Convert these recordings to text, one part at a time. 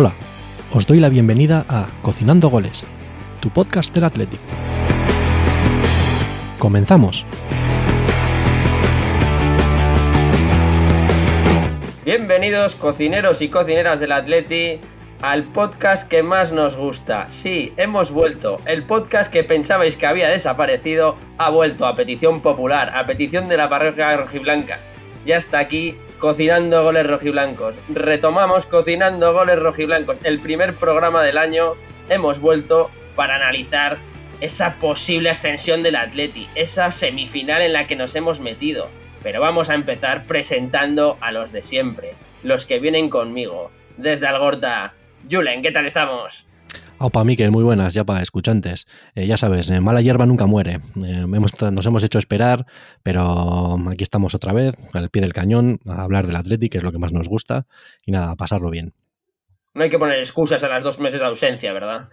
Hola, os doy la bienvenida a Cocinando Goles, tu podcast del Atlético. Comenzamos. Bienvenidos cocineros y cocineras del Atleti al podcast que más nos gusta. Sí, hemos vuelto. El podcast que pensabais que había desaparecido ha vuelto a petición popular, a petición de la parroquia rojiblanca. Ya está aquí Cocinando Goles Rojiblancos. Retomamos Cocinando Goles Rojiblancos, el primer programa del año. Hemos vuelto para analizar esa posible ascensión del Atleti, esa semifinal en la que nos hemos metido. Pero vamos a empezar presentando a los de siempre, los que vienen conmigo. Desde Algorta, Julen, ¿qué tal estamos? Opa, Miquel, muy buenas, ya para escuchantes. Eh, ya sabes, eh, mala hierba nunca muere. Eh, hemos, nos hemos hecho esperar, pero aquí estamos otra vez, al pie del cañón, a hablar del Atleti, que es lo que más nos gusta, y nada, a pasarlo bien. No hay que poner excusas a las dos meses de ausencia, ¿verdad?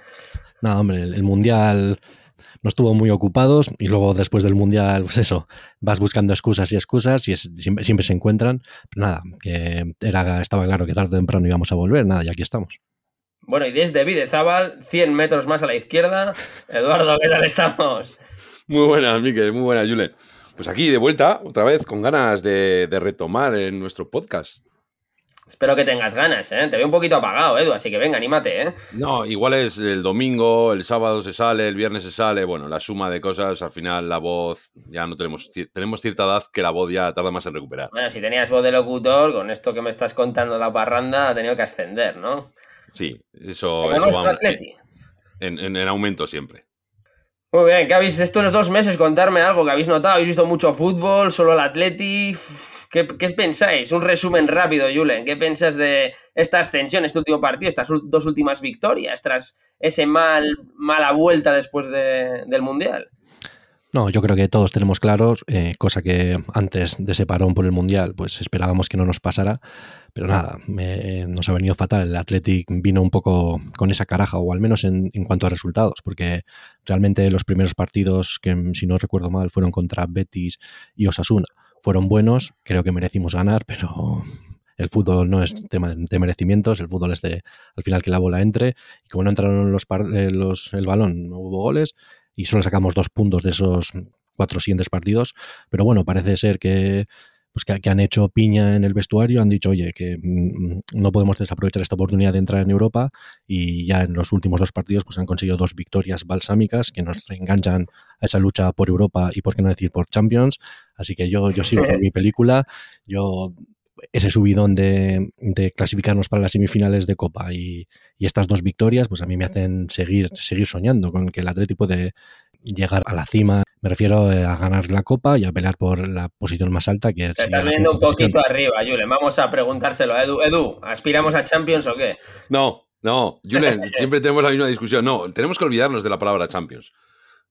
Nada, hombre, el, el Mundial nos estuvo muy ocupados y luego después del Mundial, pues eso, vas buscando excusas y excusas y es, siempre, siempre, se encuentran. Pero nada, que era, estaba claro que tarde o temprano íbamos a volver, nada, y aquí estamos. Bueno, y desde Videzábal, 100 metros más a la izquierda, Eduardo, ¿qué tal estamos? Muy buenas, Miquel, muy buenas, Julen. Pues aquí de vuelta, otra vez, con ganas de, de retomar en nuestro podcast. Espero que tengas ganas, ¿eh? Te veo un poquito apagado, Edu, así que venga, anímate, ¿eh? No, igual es el domingo, el sábado se sale, el viernes se sale, bueno, la suma de cosas, al final la voz, ya no tenemos, tenemos cierta edad que la voz ya tarda más en recuperar. Bueno, si tenías voz de locutor, con esto que me estás contando la parranda, ha tenido que ascender, ¿no? Sí, eso, Como eso nuestro va Atleti. en, en, en aumento siempre. Muy bien, ¿qué habéis estos dos meses? Contarme algo que habéis notado. ¿Habéis visto mucho fútbol? ¿Solo el Atleti? ¿Qué, ¿Qué, pensáis? Un resumen rápido, Julen. ¿Qué piensas de esta ascensión, este último partido, estas dos últimas victorias tras ese mal, mala vuelta después de, del Mundial? No, yo creo que todos tenemos claros, eh, cosa que antes de ese parón por el Mundial, pues esperábamos que no nos pasara, pero nada, nos ha venido fatal. El Athletic vino un poco con esa caraja, o al menos en, cuanto a resultados, porque realmente los primeros partidos, que si no recuerdo mal, fueron contra Betis y Osasuna, fueron buenos, creo que merecimos ganar, pero el fútbol no es tema de merecimientos, el fútbol es de al final que la bola entre, y como no entraron los, los el balón, no hubo goles, y solo sacamos dos puntos de esos cuatro siguientes partidos. Pero bueno, parece ser que, pues que, que, han hecho piña en el vestuario, han dicho, oye, que mmm, no podemos desaprovechar esta oportunidad de entrar en Europa y ya en los últimos dos partidos pues han conseguido dos victorias balsámicas que nos reenganchan a esa lucha por Europa y, por qué no decir, por Champions. Así que yo, yo sigo con mi película, yo ese subidón de, de, clasificarnos para las semifinales de Copa y, y, estas dos victorias, pues a mí me hacen seguir, seguir soñando con que el Atlético puede llegar a la cima. Me refiero a ganar la Copa y a pelear por la posición más alta que es. Se está viendo un poquito arriba, Julen. Vamos a preguntárselo a Edu. Edu, ¿aspiramos a Champions o qué? No, no, Julen, siempre tenemos la misma discusión. No, tenemos que olvidarnos de la palabra Champions.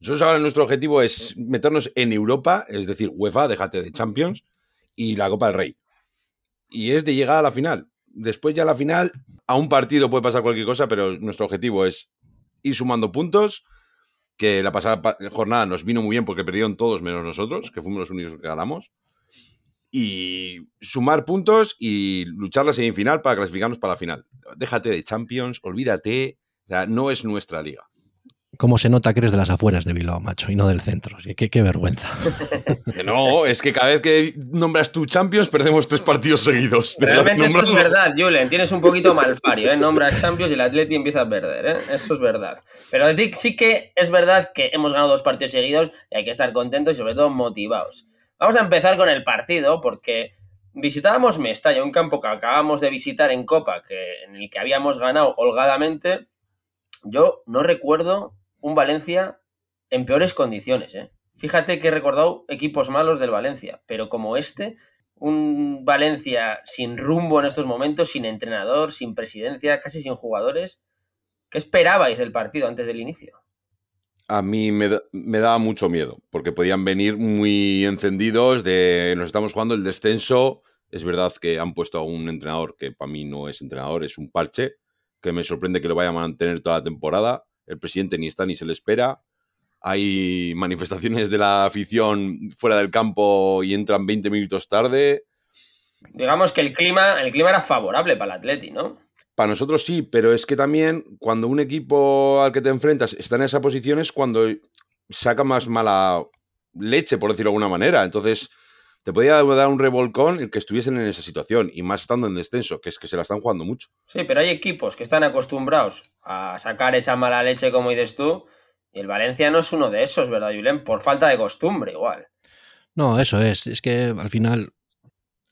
Nosotros ahora nuestro objetivo es meternos en Europa, es decir, UEFA, déjate de Champions, y la Copa del Rey y es de llegar a la final. Después ya a la final, a un partido puede pasar cualquier cosa, pero nuestro objetivo es ir sumando puntos, que la pasada jornada nos vino muy bien porque perdieron todos menos nosotros, que fuimos los únicos que ganamos, y sumar puntos y luchar la semifinal para clasificarnos para la final. Déjate de Champions, olvídate, o sea, no es nuestra liga cómo se nota que eres de las afueras de Bilbao, macho, y no del centro. Así que qué vergüenza. No, es que cada vez que nombras tu Champions perdemos tres partidos seguidos. Realmente esto es verdad, Julen. Tienes un poquito malfario, ¿eh? Nombras Champions y el Atleti empieza a perder, ¿eh? Eso es verdad. Pero sí que es verdad que hemos ganado dos partidos seguidos y hay que estar contentos y sobre todo motivados. Vamos a empezar con el partido porque visitábamos Mestalla, un campo que acabamos de visitar en Copa, que, en el que habíamos ganado holgadamente. Yo no recuerdo un Valencia en peores condiciones. ¿eh? Fíjate que he recordado equipos malos del Valencia, pero como este, un Valencia sin rumbo en estos momentos, sin entrenador, sin presidencia, casi sin jugadores. ¿Qué esperabais del partido antes del inicio? A mí me, da, me daba mucho miedo, porque podían venir muy encendidos de nos estamos jugando el descenso. Es verdad que han puesto a un entrenador que para mí no es entrenador, es un parche, que me sorprende que lo vaya a mantener toda la temporada el presidente ni está ni se le espera. Hay manifestaciones de la afición fuera del campo y entran 20 minutos tarde. Digamos que el clima, el clima era favorable para el Atleti, ¿no? Para nosotros sí, pero es que también cuando un equipo al que te enfrentas está en esa posición es cuando saca más mala leche, por decirlo de alguna manera. Entonces, te podía dar un revolcón el que estuviesen en esa situación, y más estando en descenso, que es que se la están jugando mucho. Sí, pero hay equipos que están acostumbrados a sacar esa mala leche, como dices tú, y el Valencia no es uno de esos, ¿verdad, Julen? Por falta de costumbre, igual. No, eso es. Es que al final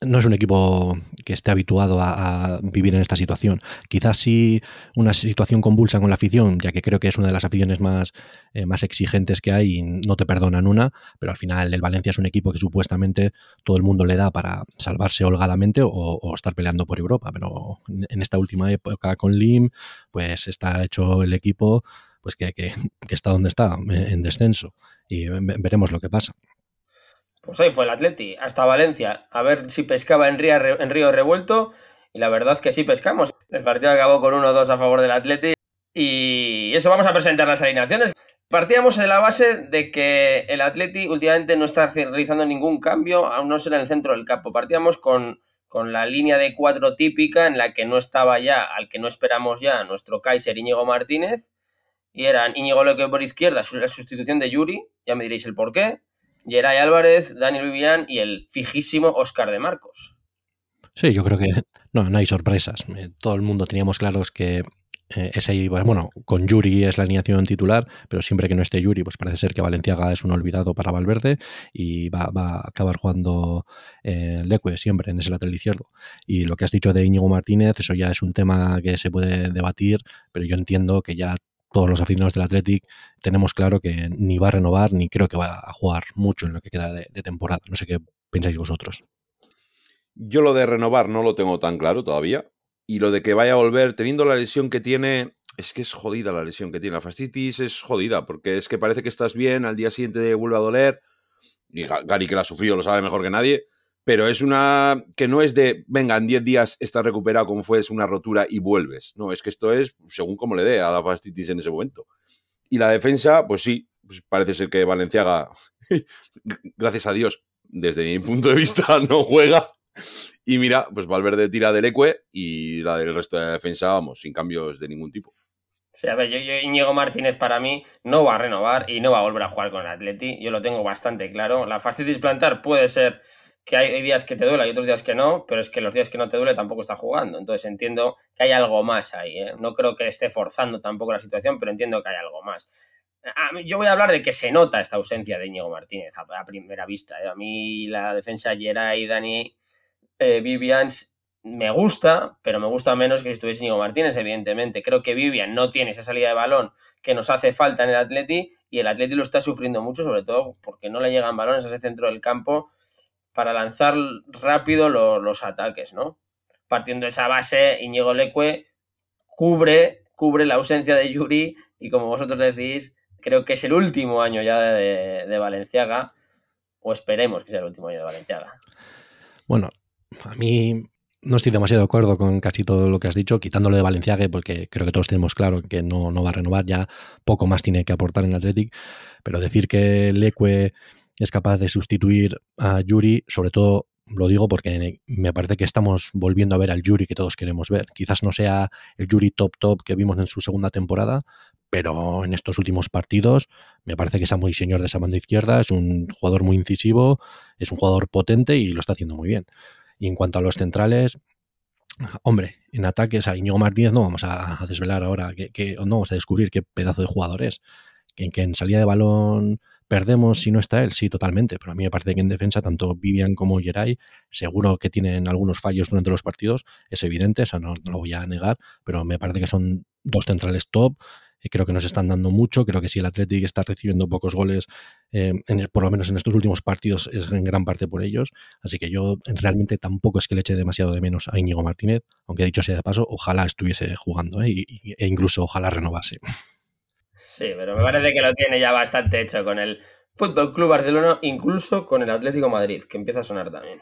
no es un equipo que esté habituado a, vivir en esta situación. Quizás sí una situación convulsa con la afición, ya que creo que es una de las aficiones más, eh, más exigentes que hay y no te perdonan una, pero al final el Valencia es un equipo que supuestamente todo el mundo le da para salvarse holgadamente o, estar peleando por Europa, pero en esta última época con Lim, pues está hecho el equipo pues que, que está donde está, en descenso, y veremos lo que pasa. Pues hoy fue el Atleti, hasta Valencia, a ver si pescaba en Río, en Río Revuelto. Y la verdad es que sí pescamos. El partido acabó con 1-2 a favor del Atleti. Y eso vamos a presentar las alineaciones. Partíamos de la base de que el Atleti últimamente no está realizando ningún cambio, aún no ser en el centro del campo. Partíamos con, con la línea de cuatro típica en la que no estaba ya, al que no esperamos ya, nuestro Kaiser Íñigo Martínez. Y eran Íñigo Leque por izquierda, la sustitución de Yuri, ya me diréis el por qué. Geray Álvarez, Daniel Vivian y el fijísimo Oscar de Marcos. Sí, yo creo que no, no hay sorpresas. Eh, todo el mundo teníamos claros que eh, ese bueno, con Yuri es la alineación titular, pero siempre que no esté Yuri, pues parece ser que Valenciaga es un olvidado para Valverde y va, a acabar jugando eh, Leque siempre en ese lateral izquierdo. Y lo que has dicho de Íñigo Martínez, eso ya es un tema que se puede debatir, pero yo entiendo que ya todos los aficionados del Athletic tenemos claro que ni va a renovar ni creo que va a jugar mucho en lo que queda de, temporada. No sé qué pensáis vosotros. Yo lo de renovar no lo tengo tan claro todavía. Y lo de que vaya a volver, teniendo la lesión que tiene, es que es jodida la lesión que tiene. La fascitis es jodida, porque es que parece que estás bien, al día siguiente vuelve a doler. Y Gary, que la ha sufrido, lo sabe mejor que nadie pero es una que no es de, venga, en 10 días estás recuperado como fue, es una rotura y vuelves. No, es que esto es según como le dé a la fastitis en ese momento. Y la defensa, pues sí, pues parece ser que Valenciaga, gracias a Dios, desde mi punto de vista, no juega. Y mira, pues Valverde tira del Ecue y la del resto de la defensa, vamos, sin cambios de ningún tipo. Sí, a ver, yo, yo, Íñigo Martínez para mí no va a renovar y no va a volver a jugar con el Atleti. Yo lo tengo bastante claro. La fastitis plantar puede ser que hay, días que te duele y otros días que no, pero es que los días que no te duele tampoco está jugando. Entonces entiendo que hay algo más ahí. ¿eh? No creo que esté forzando tampoco la situación, pero entiendo que hay algo más. yo voy a hablar de que se nota esta ausencia de Íñigo Martínez a, primera vista. ¿eh? A mí la defensa y Dani eh, Vivians me gusta, pero me gusta menos que si estuviese Íñigo Martínez, evidentemente. Creo que Vivian no tiene esa salida de balón que nos hace falta en el Atleti y el Atleti lo está sufriendo mucho, sobre todo porque no le llegan balones a ese centro del campo para lanzar rápido los ataques, ¿no? Partiendo de esa base, Iñigo Leque cubre, cubre la ausencia de Yuri y como vosotros decís, creo que es el último año ya de, de Valenciaga, o esperemos que sea el último año de Valenciaga. Bueno, a mí no estoy demasiado de acuerdo con casi todo lo que has dicho, quitándolo de Valenciaga, porque creo que todos tenemos claro que no, no va a renovar, ya poco más tiene que aportar en el Athletic, pero decir que Leque es capaz de sustituir a Yuri, sobre todo lo digo porque me parece que estamos volviendo a ver al Yuri que todos queremos ver. Quizás no sea el Yuri top top que vimos en su segunda temporada, pero en estos últimos partidos me parece que es muy señor de esa banda izquierda, es un jugador muy incisivo, es un jugador potente y lo está haciendo muy bien. Y en cuanto a los centrales, hombre, en ataques a Iñigo Martínez no vamos a, desvelar ahora, que, no vamos a descubrir qué pedazo de jugador es. En que en salida de balón ¿Perdemos si no está él? Sí, totalmente, pero a mí me parece que en defensa tanto Vivian como Geray seguro que tienen algunos fallos durante los partidos, es evidente, eso no, lo voy a negar, pero me parece que son dos centrales top, y creo que nos están dando mucho, creo que si el Athletic está recibiendo pocos goles, eh, por lo menos en estos últimos partidos, es en gran parte por ellos, así que yo realmente tampoco es que le eche demasiado de menos a Íñigo Martínez, aunque dicho sea de paso, ojalá estuviese jugando ¿eh? e incluso ojalá renovase. Sí, pero me parece que lo tiene ya bastante hecho con el Fútbol Club Barcelona, incluso con el Atlético Madrid, que empieza a sonar también.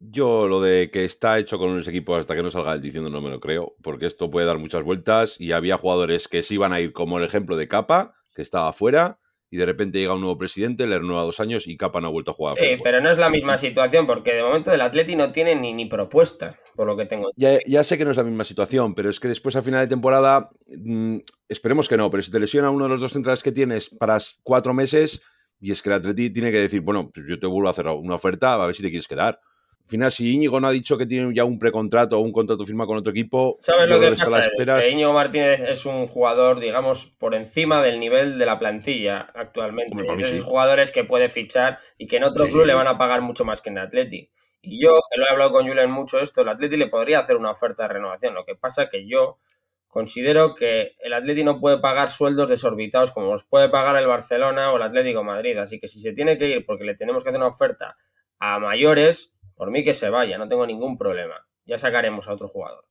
Yo lo de que está hecho con unos equipos hasta que no salga el diciendo no me lo creo, porque esto puede dar muchas vueltas y había jugadores que se iban a ir como el ejemplo de Capa, que estaba fuera, y de repente llega un nuevo presidente, le renueva dos años y Capa no ha vuelto a jugar. Sí, pero no es la misma situación porque de momento el Atleti no tiene ni, ni propuesta, por lo que tengo. Ya, ya, sé que no es la misma situación, pero es que después a final de temporada, mmm, esperemos que no, pero si te lesiona uno de los dos centrales que tienes para cuatro meses, y es que el Atleti tiene que decir, bueno, pues yo te vuelvo a hacer una oferta a ver si te quieres quedar. Al final, si Íñigo no ha dicho que tiene ya un precontrato o un contrato firmado con otro equipo, ¿sabes lo que pasa? Esperas... Que Íñigo Martínez es un jugador, digamos, por encima del nivel de la plantilla actualmente. Bueno, es esos sí. jugadores que puede fichar y que en otro sí, club sí. le van a pagar mucho más que en el Atleti. Y yo, que lo he hablado con Julen mucho esto, el Atleti le podría hacer una oferta de renovación. Lo que pasa es que yo considero que el Atleti no puede pagar sueldos desorbitados como los puede pagar el Barcelona o el Atlético Madrid. Así que si se tiene que ir porque le tenemos que hacer una oferta a mayores, por mí que se vaya, no tengo ningún problema. Ya sacaremos a otro jugador.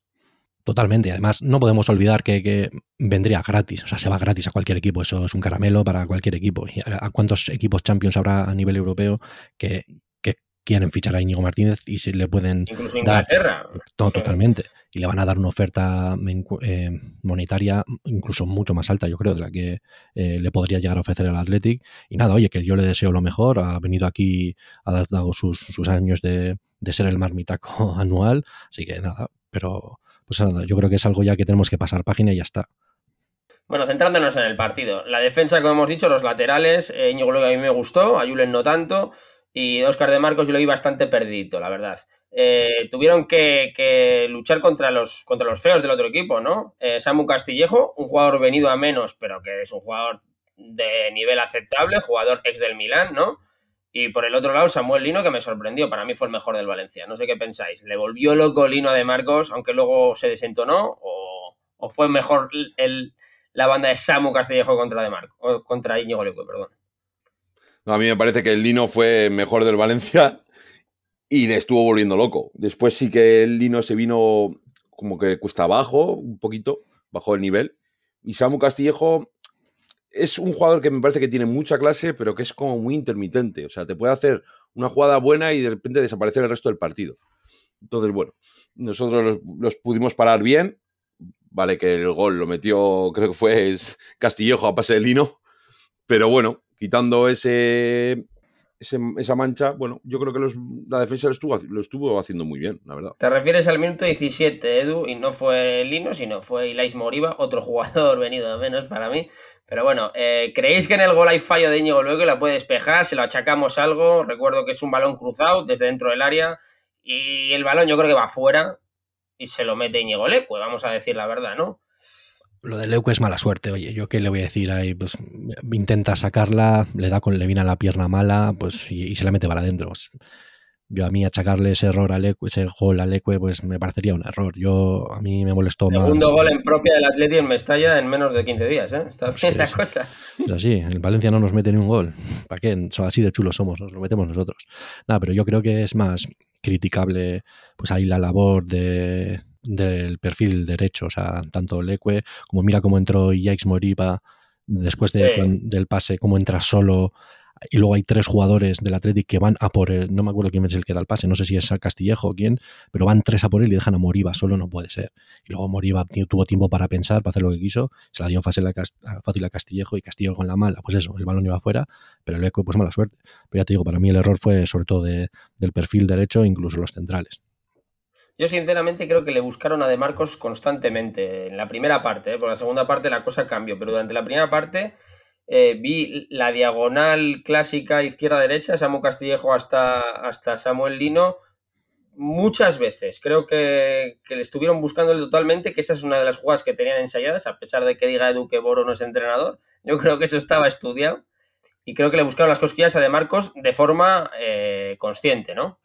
Totalmente. Además, no podemos olvidar que, vendría gratis. O sea, se va gratis a cualquier equipo. Eso es un caramelo para cualquier equipo. ¿Y a, a cuántos equipos Champions habrá a nivel europeo que, quieren fichar a Íñigo Martínez y se le pueden. Incluso Inglaterra. Dar, no, sí. Totalmente. Y le van a dar una oferta eh, monetaria incluso mucho más alta, yo creo, de la que eh, le podría llegar a ofrecer al Athletic. Y nada, oye, que yo le deseo lo mejor. Ha venido aquí, ha dado sus, sus años de, de ser el marmitaco anual. Así que nada, pero pues nada, yo creo que es algo ya que tenemos que pasar página y ya está. Bueno, centrándonos en el partido. La defensa, como hemos dicho, los laterales, eh, Íñigo lo que a mí me gustó, a Julen no tanto, y Oscar de Marcos yo lo vi bastante perdido, la verdad. Eh, tuvieron que, luchar contra los, contra los feos del otro equipo, ¿no? Eh, Samu Castillejo, un jugador venido a menos, pero que es un jugador de nivel aceptable, jugador ex del Milán, ¿no? Y por el otro lado, Samuel Lino, que me sorprendió. Para mí fue el mejor del Valencia. No sé qué pensáis. ¿Le volvió loco Lino a De Marcos, aunque luego se desentonó? ¿O, o fue mejor el, la banda de Samu Castillejo contra De Marcos? Contra Íñigo Leque, perdón. A mí me parece que el Lino fue mejor del Valencia y le estuvo volviendo loco. Después sí que el Lino se vino como que cuesta abajo, un poquito, bajo el nivel. Y Samu Castillejo es un jugador que me parece que tiene mucha clase, pero que es como muy intermitente. O sea, te puede hacer una jugada buena y de repente desaparecer el resto del partido. Entonces, bueno, nosotros los, los pudimos parar bien. Vale, que el gol lo metió, creo que fue Castillejo a pase de Lino. Pero bueno, quitando ese, ese, esa mancha, bueno, yo creo que los, la defensa lo estuvo, haciendo muy bien, la verdad. Te refieres al minuto 17, Edu, y no fue Lino, sino fue Ilais Moriba, otro jugador venido de menos para mí. Pero bueno, eh, ¿creéis que en el gol hay fallo de Íñigo luego que la puede despejar? ¿Se lo achacamos algo? Recuerdo que es un balón cruzado desde dentro del área y el balón yo creo que va afuera y se lo mete Íñigo Leque, vamos a decir la verdad, ¿no? Lo de Leuco es mala suerte, oye, yo qué le voy a decir ahí, pues intenta sacarla, le da con le viene a la pierna mala, pues y, y se la mete para adentro. Pues, yo a mí achacarle ese error a Leque, ese gol a Leque, pues me parecería un error. Yo a mí me molestó Segundo más. Segundo gol en propia del Atleti en Mestalla en menos de 15 días, ¿eh? Está bien es la cosa. Es así, en Valencia no nos mete ni un gol. ¿Para qué? Así de chulos somos, nos lo metemos nosotros. Nada, pero yo creo que es más criticable pues ahí la labor de, del perfil derecho, o sea, tanto Leque como mira cómo entró Yikes Moriba después de, sí. del pase, cómo entra solo y luego hay tres jugadores del Athletic que van a por él, no me acuerdo quién es el que da el pase, no sé si es Castillejo o quién, pero van tres a por él y dejan a Moriba, solo no puede ser. Y luego Moriba tuvo tiempo para pensar, para hacer lo que quiso, se la dio fácil a, fácil a Castillejo y Castillo con la mala, pues eso, el balón iba afuera, pero el eco pues mala suerte. Pero ya te digo, para mí el error fue sobre todo de, del perfil derecho, incluso los centrales. Yo sinceramente creo que le buscaron a De Marcos constantemente en la primera parte, ¿eh? por la segunda parte la cosa cambió, pero durante la primera parte eh, vi la diagonal clásica izquierda-derecha, Samu Castillejo hasta, hasta Samuel Lino, muchas veces. Creo que, que, le estuvieron buscando totalmente, que esa es una de las jugadas que tenían ensayadas, a pesar de que diga Edu que Boro no es entrenador. Yo creo que eso estaba estudiado y creo que le buscaron las cosquillas a De Marcos de forma eh, consciente, ¿no?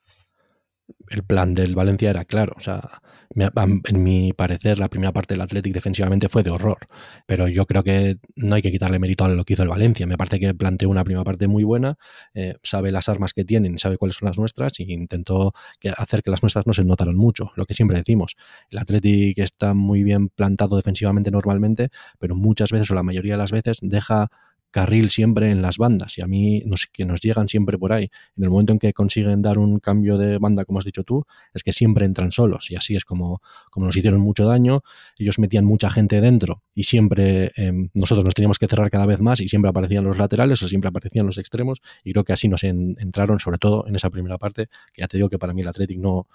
El plan del Valencia era claro. O sea, en mi parecer, la primera parte del Athletic defensivamente fue de horror. Pero yo creo que no hay que quitarle mérito a lo que hizo el Valencia. Me parece que planteó una primera parte muy buena, eh, sabe las armas que tienen, sabe cuáles son las nuestras y intentó hacer que las nuestras no se notaran mucho. Lo que siempre decimos. El Athletic está muy bien plantado defensivamente normalmente, pero muchas veces o la mayoría de las veces deja carril siempre en las bandas y a mí nos, que nos llegan siempre por ahí. En el momento en que consiguen dar un cambio de banda, como has dicho tú, es que siempre entran solos y así es como, como nos hicieron mucho daño. Ellos metían mucha gente dentro y siempre em, nosotros nos teníamos que cerrar cada vez más y siempre aparecían los laterales o siempre aparecían los extremos y creo que así nos entraron, sobre todo en esa primera parte, que ya te digo que para mí el Athletic no,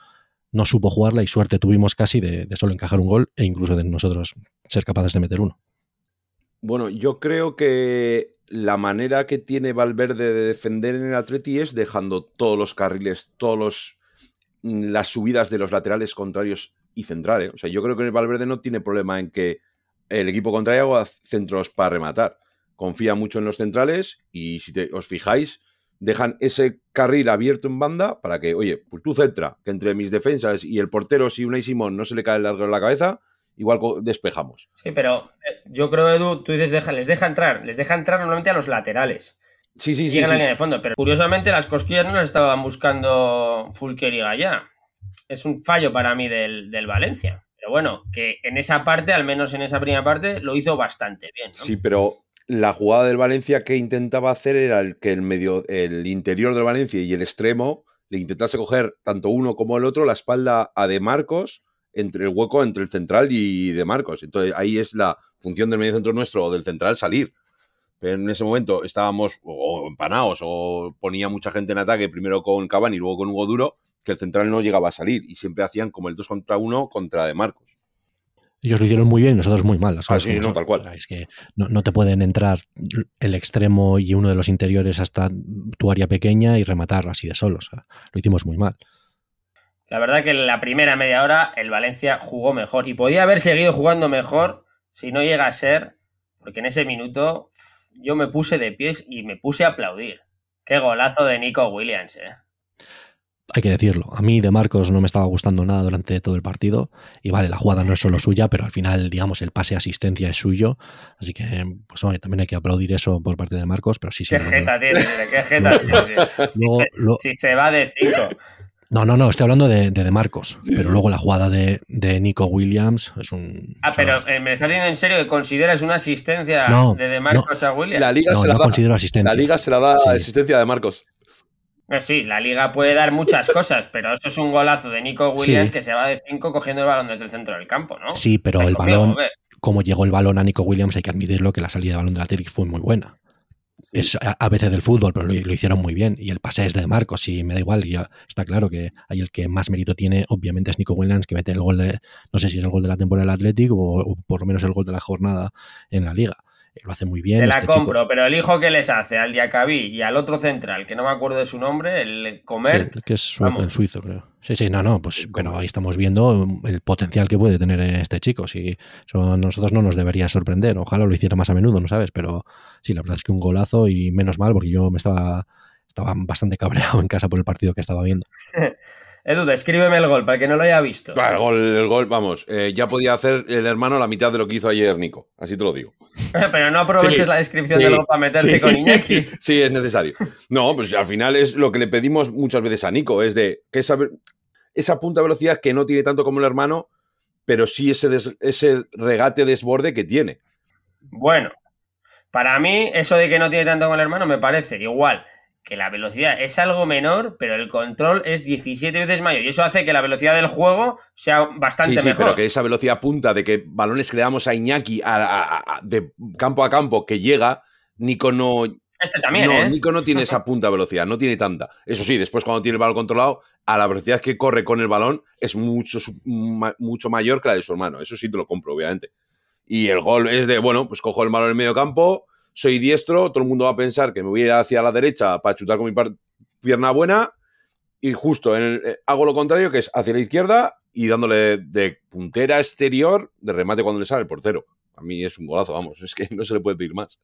no supo jugarla y suerte tuvimos casi de, de solo encajar un gol e incluso de nosotros ser capaces de meter uno. Bueno, yo creo que la manera que tiene Valverde de defender en el Atleti es dejando todos los carriles, todas mm, las subidas de los laterales contrarios y centrales. O sea, yo creo que Valverde no tiene problema en que el equipo contrario haga centros para rematar. Confía mucho en los centrales y si os fijáis, dejan ese carril abierto en banda para que, oye, pues tú centra, que entre mis defensas y el portero, si Unai Simón no se le cae el largo en la cabeza, igual despejamos. Sí, pero eh, yo creo, Edu, tú dices, deja, les deja entrar, les deja entrar normalmente a los laterales. Sí, sí, sí. En la línea de fondo, pero curiosamente las cosquillas no las estaban buscando Fulker y Gallá. Es un fallo para mí del, Valencia. Pero bueno, que en esa parte, al menos en esa primera parte, lo hizo bastante bien. Sí, pero la jugada del Valencia que intentaba hacer era el que el medio, el interior del Valencia y el extremo le intentase coger tanto uno como el otro la espalda a De Marcos entre el hueco entre el central y De Marcos. Entonces ahí es la función del medio centro nuestro o del central salir. Pero en ese momento estábamos o empanados o ponía mucha gente en ataque, primero con Cavani y luego con Hugo Duro, que el central no llegaba a salir y siempre hacían como el 2 contra 1 contra De Marcos. Ellos lo hicieron muy bien y nosotros muy mal. Ah, sí, no, tal cual. Es que no, te pueden entrar el extremo y uno de los interiores hasta tu área pequeña y rematar así de solo. lo hicimos muy mal. La verdad que en la primera media hora el Valencia jugó mejor y podía haber seguido jugando mejor si no llega a ser, porque en ese minuto yo me puse de pies y me puse a aplaudir. Qué golazo de Nico Williams, eh. Hay que decirlo, a mí de Marcos no me estaba gustando nada durante todo el partido y vale, la jugada no es solo suya, pero al final, digamos, el pase asistencia es suyo, así que pues también hay que aplaudir eso por parte de Marcos, pero sí, sí. Qué jeta tiene, qué jeta tiene. si, se va de cinco. No, no, no, estoy hablando de, de, Marcos. Pero luego la jugada de, Nico Williams es un. Ah, pero eh, me estás diciendo en serio que consideras una asistencia de De Marcos a Williams. La liga se la da. Asistencia. La liga se la da asistencia de Marcos. Eh, sí, la liga puede dar muchas cosas, pero eso es un golazo de Nico Williams que se va de 5 cogiendo el balón desde el centro del campo, ¿no? Sí, pero el balón, como llegó el balón a Nico Williams, hay que admitirlo que la salida de balón de la Atlético fue muy buena es a, veces del fútbol, pero lo, hicieron muy bien. Y el pase es de Marcos, y me da igual. Ya está claro que hay el que más mérito tiene, obviamente, es Nico Williams, que mete el gol de, no sé si es el gol de la temporada del Atlético o, por lo menos el gol de la jornada en la liga. Lo hace muy bien. Te la este compro, pero el hijo que les hace al Diacabí y al otro central, que no me acuerdo de su nombre, el Comer. que es el suizo, creo. Sí, sí, no, no, pues pero ahí estamos viendo el potencial que puede tener este chico. Si a nosotros no nos debería sorprender. Ojalá lo hiciera más a menudo, ¿no sabes? Pero sí, la verdad es que un golazo y menos mal porque yo me estaba, estaba bastante cabreado en casa por el partido que estaba viendo. Edu, descríbeme el gol para que no lo haya visto. el gol, el gol vamos, eh, ya podía hacer el hermano la mitad de lo que hizo ayer Nico, así te lo digo. Pero no aproveches la descripción de del gol para meterte con Iñaki. Sí, es necesario. No, pues al final es lo que le pedimos muchas veces a Nico, es de que esa, esa punta de velocidad que no tiene tanto como el hermano, pero sí ese, ese regate desborde que tiene. Bueno, para mí eso de que no tiene tanto como el hermano me parece igual que la velocidad es algo menor, pero el control es 17 veces mayor. Y eso hace que la velocidad del juego sea bastante sí, sí, pero que esa velocidad punta de que balones que le damos a Iñaki de campo a campo que llega, Nico no. Este también, no, ¿eh? Nico no tiene esa punta velocidad, no tiene tanta. Eso sí, después cuando tiene el balón controlado, a la velocidad que corre con el balón es mucho, mucho mayor que la de su hermano. Eso sí te lo compro, obviamente. Y el gol es de, bueno, pues cojo el balón en el medio campo, soy diestro, todo el mundo va a pensar que me voy a ir hacia la derecha para chutar con mi pierna buena y justo en eh, hago lo contrario, que es hacia la izquierda y dándole de puntera exterior de remate cuando le sale el portero. A mí es un golazo, vamos, es que no se le puede pedir más.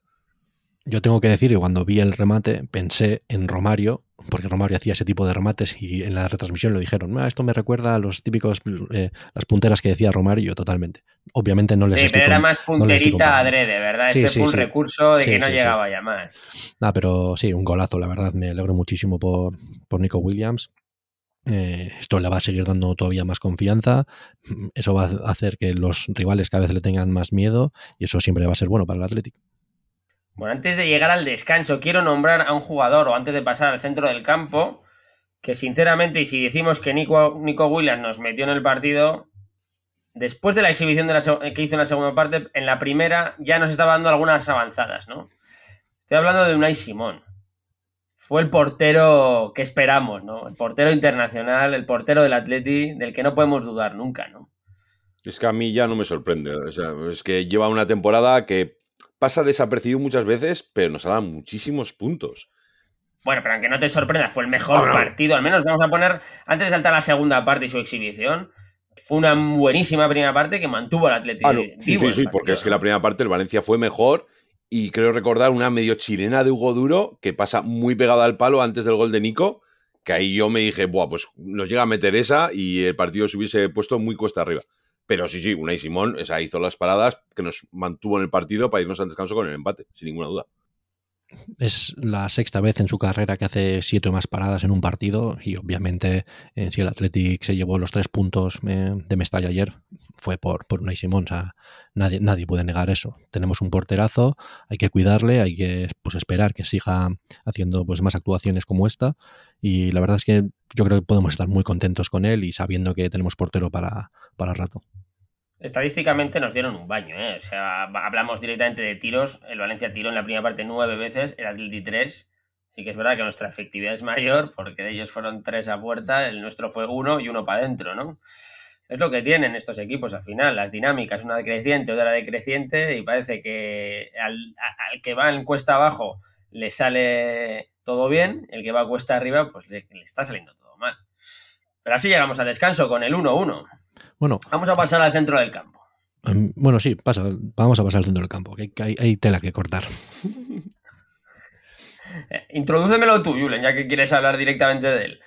Yo tengo que decir que cuando vi el remate pensé en Romario, porque Romario hacía ese tipo de remates y en la retransmisión lo dijeron, ah, esto me recuerda a los típicos, eh, las punteras que decía Romario totalmente. Obviamente no les Sí, pero era más punterita adrede, ¿verdad? este fue un recurso de que no llegaba ya más. Ah, pero sí, un golazo, la verdad, me alegro muchísimo por, por Nico Williams. Eh, esto le va a seguir dando todavía más confianza. Eso va a hacer que los rivales cada vez le tengan más miedo y eso siempre va a ser bueno para el Atlético. Bueno, antes de llegar al descanso, quiero nombrar a un jugador, o antes de pasar al centro del campo, que sinceramente, y si decimos que Nico, Nico Williams nos metió en el partido, después de la exhibición de la, que hizo en la segunda parte, en la primera ya nos estaba dando algunas avanzadas, ¿no? Estoy hablando de Unai Simón. Fue el portero que esperamos, ¿no? El portero internacional, el portero del Atleti, del que no podemos dudar nunca, ¿no? Es que a mí ya no me sorprende. O sea, es que lleva una temporada que pasa desapercibido muchas veces, pero nos ha dado muchísimos puntos. Bueno, pero aunque no te sorprenda, fue el mejor partido. Al menos vamos a poner, antes de saltar la segunda parte y su exhibición, fue una buenísima primera parte que mantuvo al Atlético. Ah, sí, sí, sí, porque es que la primera parte el Valencia fue mejor y creo recordar una medio chilena de Hugo Duro que pasa muy pegada al palo antes del gol de Nico, que ahí yo me dije, buah, pues nos llega a meter esa y el partido se hubiese puesto muy cuesta arriba. Pero sí, sí, Unai Simón esa hizo las paradas que nos mantuvo en el partido para irnos al descanso con el empate, sin ninguna duda. Es la sexta vez en su carrera que hace siete o más paradas en un partido y obviamente eh, si el Athletic se llevó los tres puntos eh, de Mestalla ayer fue por, por Unai Simón. O sea, nadie, nadie puede negar eso. Tenemos un porterazo, hay que cuidarle, hay que pues, esperar que siga haciendo pues, más actuaciones como esta y la verdad es que yo creo que podemos estar muy contentos con él y sabiendo que tenemos portero para, para rato. Estadísticamente nos dieron un baño, ¿eh? O sea, hablamos directamente de tiros. El Valencia tiró en la primera parte nueve veces, el Atleti tres. Sí que es verdad que nuestra efectividad es mayor, porque de ellos fueron tres a puerta, el nuestro fue uno y uno para adentro, ¿no? Es lo que tienen estos equipos al final, las dinámicas, una decreciente, otra decreciente, y parece que al, que va en cuesta abajo le sale todo bien, el que va a cuesta arriba, pues le, le está saliendo todo mal. Pero así llegamos al descanso con el 1-1. Bueno, Vamos a pasar al centro del campo. em, bueno, sí, pasa, vamos a pasar al centro del campo, que hay, hay tela que cortar. Eh, introdúcemelo tú, Julen, ya que quieres hablar directamente de él.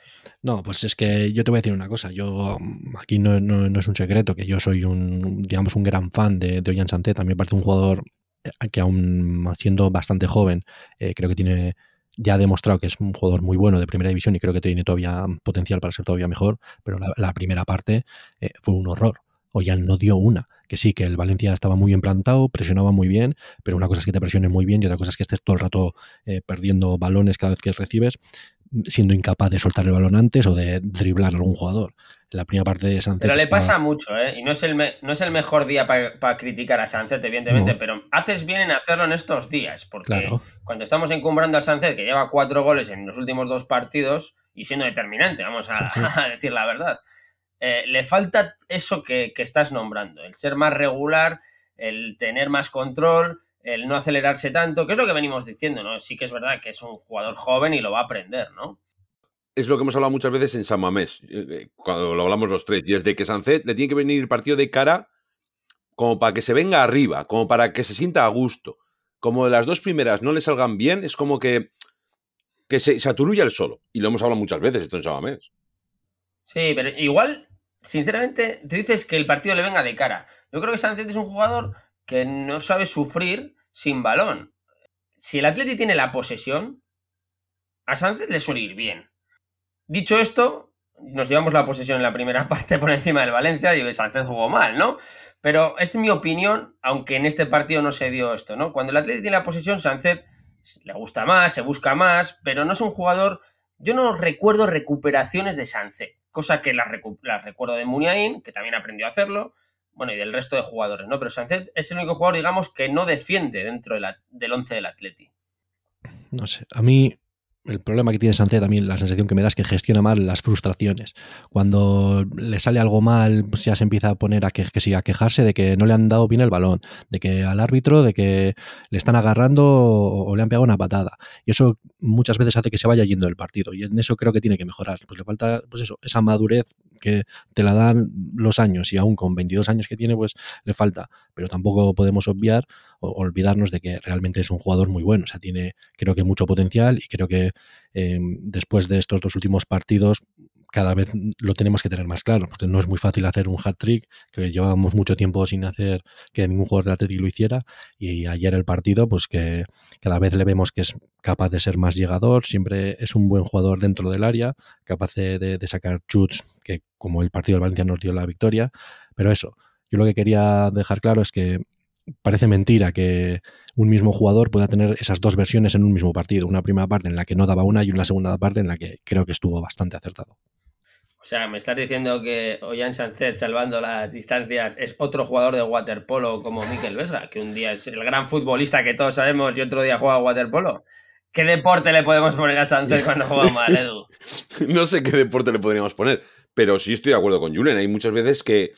No, pues es que yo te voy a decir una cosa. Yo aquí no, no- no es un secreto que yo soy un, digamos, un gran fan de, de Ollán Santé. También parece un jugador eh, que aún siendo bastante joven, eh, creo que tiene ya ha demostrado que es un jugador muy bueno de primera división y creo que tiene todavía potencial para ser todavía mejor. Pero la, primera parte eh, fue un horror. Ollán no dio una. Que sí, que el Valencia estaba muy bien plantado, presionaba muy bien, pero una cosa es que te presionen muy bien y otra cosa es que estés todo el rato eh, perdiendo balones cada vez que recibes siendo incapaz de soltar el balón antes o de driblar a algún jugador. La primera parte de Sánchez. Pero le pasa mucho, ¿eh? Y no es el, me- no es el mejor día para criticar a Sánchez, evidentemente, No. pero haces bien en hacerlo en estos días, porque Claro. cuando estamos encumbrando a Sánchez, que lleva cuatro goles en los últimos dos partidos y siendo determinante, vamos a, Sí, sí. a decir la verdad, eh, le falta eso que, que estás nombrando, el ser más regular, el tener más control, el no acelerarse tanto, que es lo que venimos diciendo, ¿no? Sí que es verdad que es un jugador joven y lo va a aprender, ¿no? Es lo que hemos hablado muchas veces en San Mamés, eh, eh, cuando lo hablamos los tres, y es de que Sancet le tiene que venir el partido de cara como para que se venga arriba, como para que se sienta a gusto. Como las dos primeras no le salgan bien, es como que, que se, se aturulla el solo. Y lo hemos hablado muchas veces esto en San Mamés. Sí, pero igual, sinceramente, tú dices que el partido le venga de cara. Yo creo que Sánchez es un jugador que no sabe sufrir sin balón. Si el Atleti tiene la posesión, a Sánchez le suele ir bien. Dicho esto, nos llevamos la posesión en la primera parte por encima del Valencia y Sánchez jugó mal, ¿no? Pero es mi opinión, aunque en este partido no se dio esto, ¿no? Cuando el Atleti tiene la posesión, Sánchez le gusta más, se busca más, pero no es un jugador yo no recuerdo recuperaciones de Sánchez, cosa que las, recu- las recuerdo de Muniain, que también aprendió a hacerlo, bueno, y del resto de jugadores, ¿no? Pero Sánchez es el único jugador, digamos, que no defiende dentro del once del Atleti. No sé, a mí el problema que tiene Sánchez también, la sensación que me da es que gestiona mal las frustraciones. Cuando le sale algo mal, ya se empieza a poner a, que, que a quejarse de que no le han dado bien el balón, de que al árbitro, de que le están agarrando o, o le han pegado una patada. Y eso muchas veces hace que se vaya yendo del partido. Y en eso creo que tiene que mejorar. Pues le falta, pues eso, esa madurez que te la dan los años y aún con 22 años que tiene, pues le falta. Pero tampoco podemos obviar o olvidarnos de que realmente es un jugador muy bueno. O sea, tiene creo que mucho potencial y creo que eh, después de estos dos últimos partidos cada vez lo tenemos que tener más claro. Porque no es muy fácil hacer un hat-trick, que llevábamos mucho tiempo sin hacer que ningún jugador del Atlético lo hiciera. Y ayer el partido, pues que cada vez le vemos que es capaz de ser más llegador, siempre es un buen jugador dentro del área, capaz de, de- de sacar chuts, que como el partido del Valencia nos dio la victoria. Pero eso, yo lo que quería dejar claro es que parece mentira que un mismo jugador pueda tener esas dos versiones en un mismo partido. Una primera parte en la que no daba una y una segunda parte en la que creo que estuvo bastante acertado. O sea, me estás diciendo que Ollán Sánchez, salvando las distancias, es otro jugador de waterpolo como Miquel Vesga, que un día es el gran futbolista que todos sabemos y otro día juega waterpolo. ¿Qué deporte le podemos poner a Sánchez cuando juega mal, Edu? no sé qué deporte le podríamos poner, pero sí estoy de acuerdo con Julen. Hay muchas veces que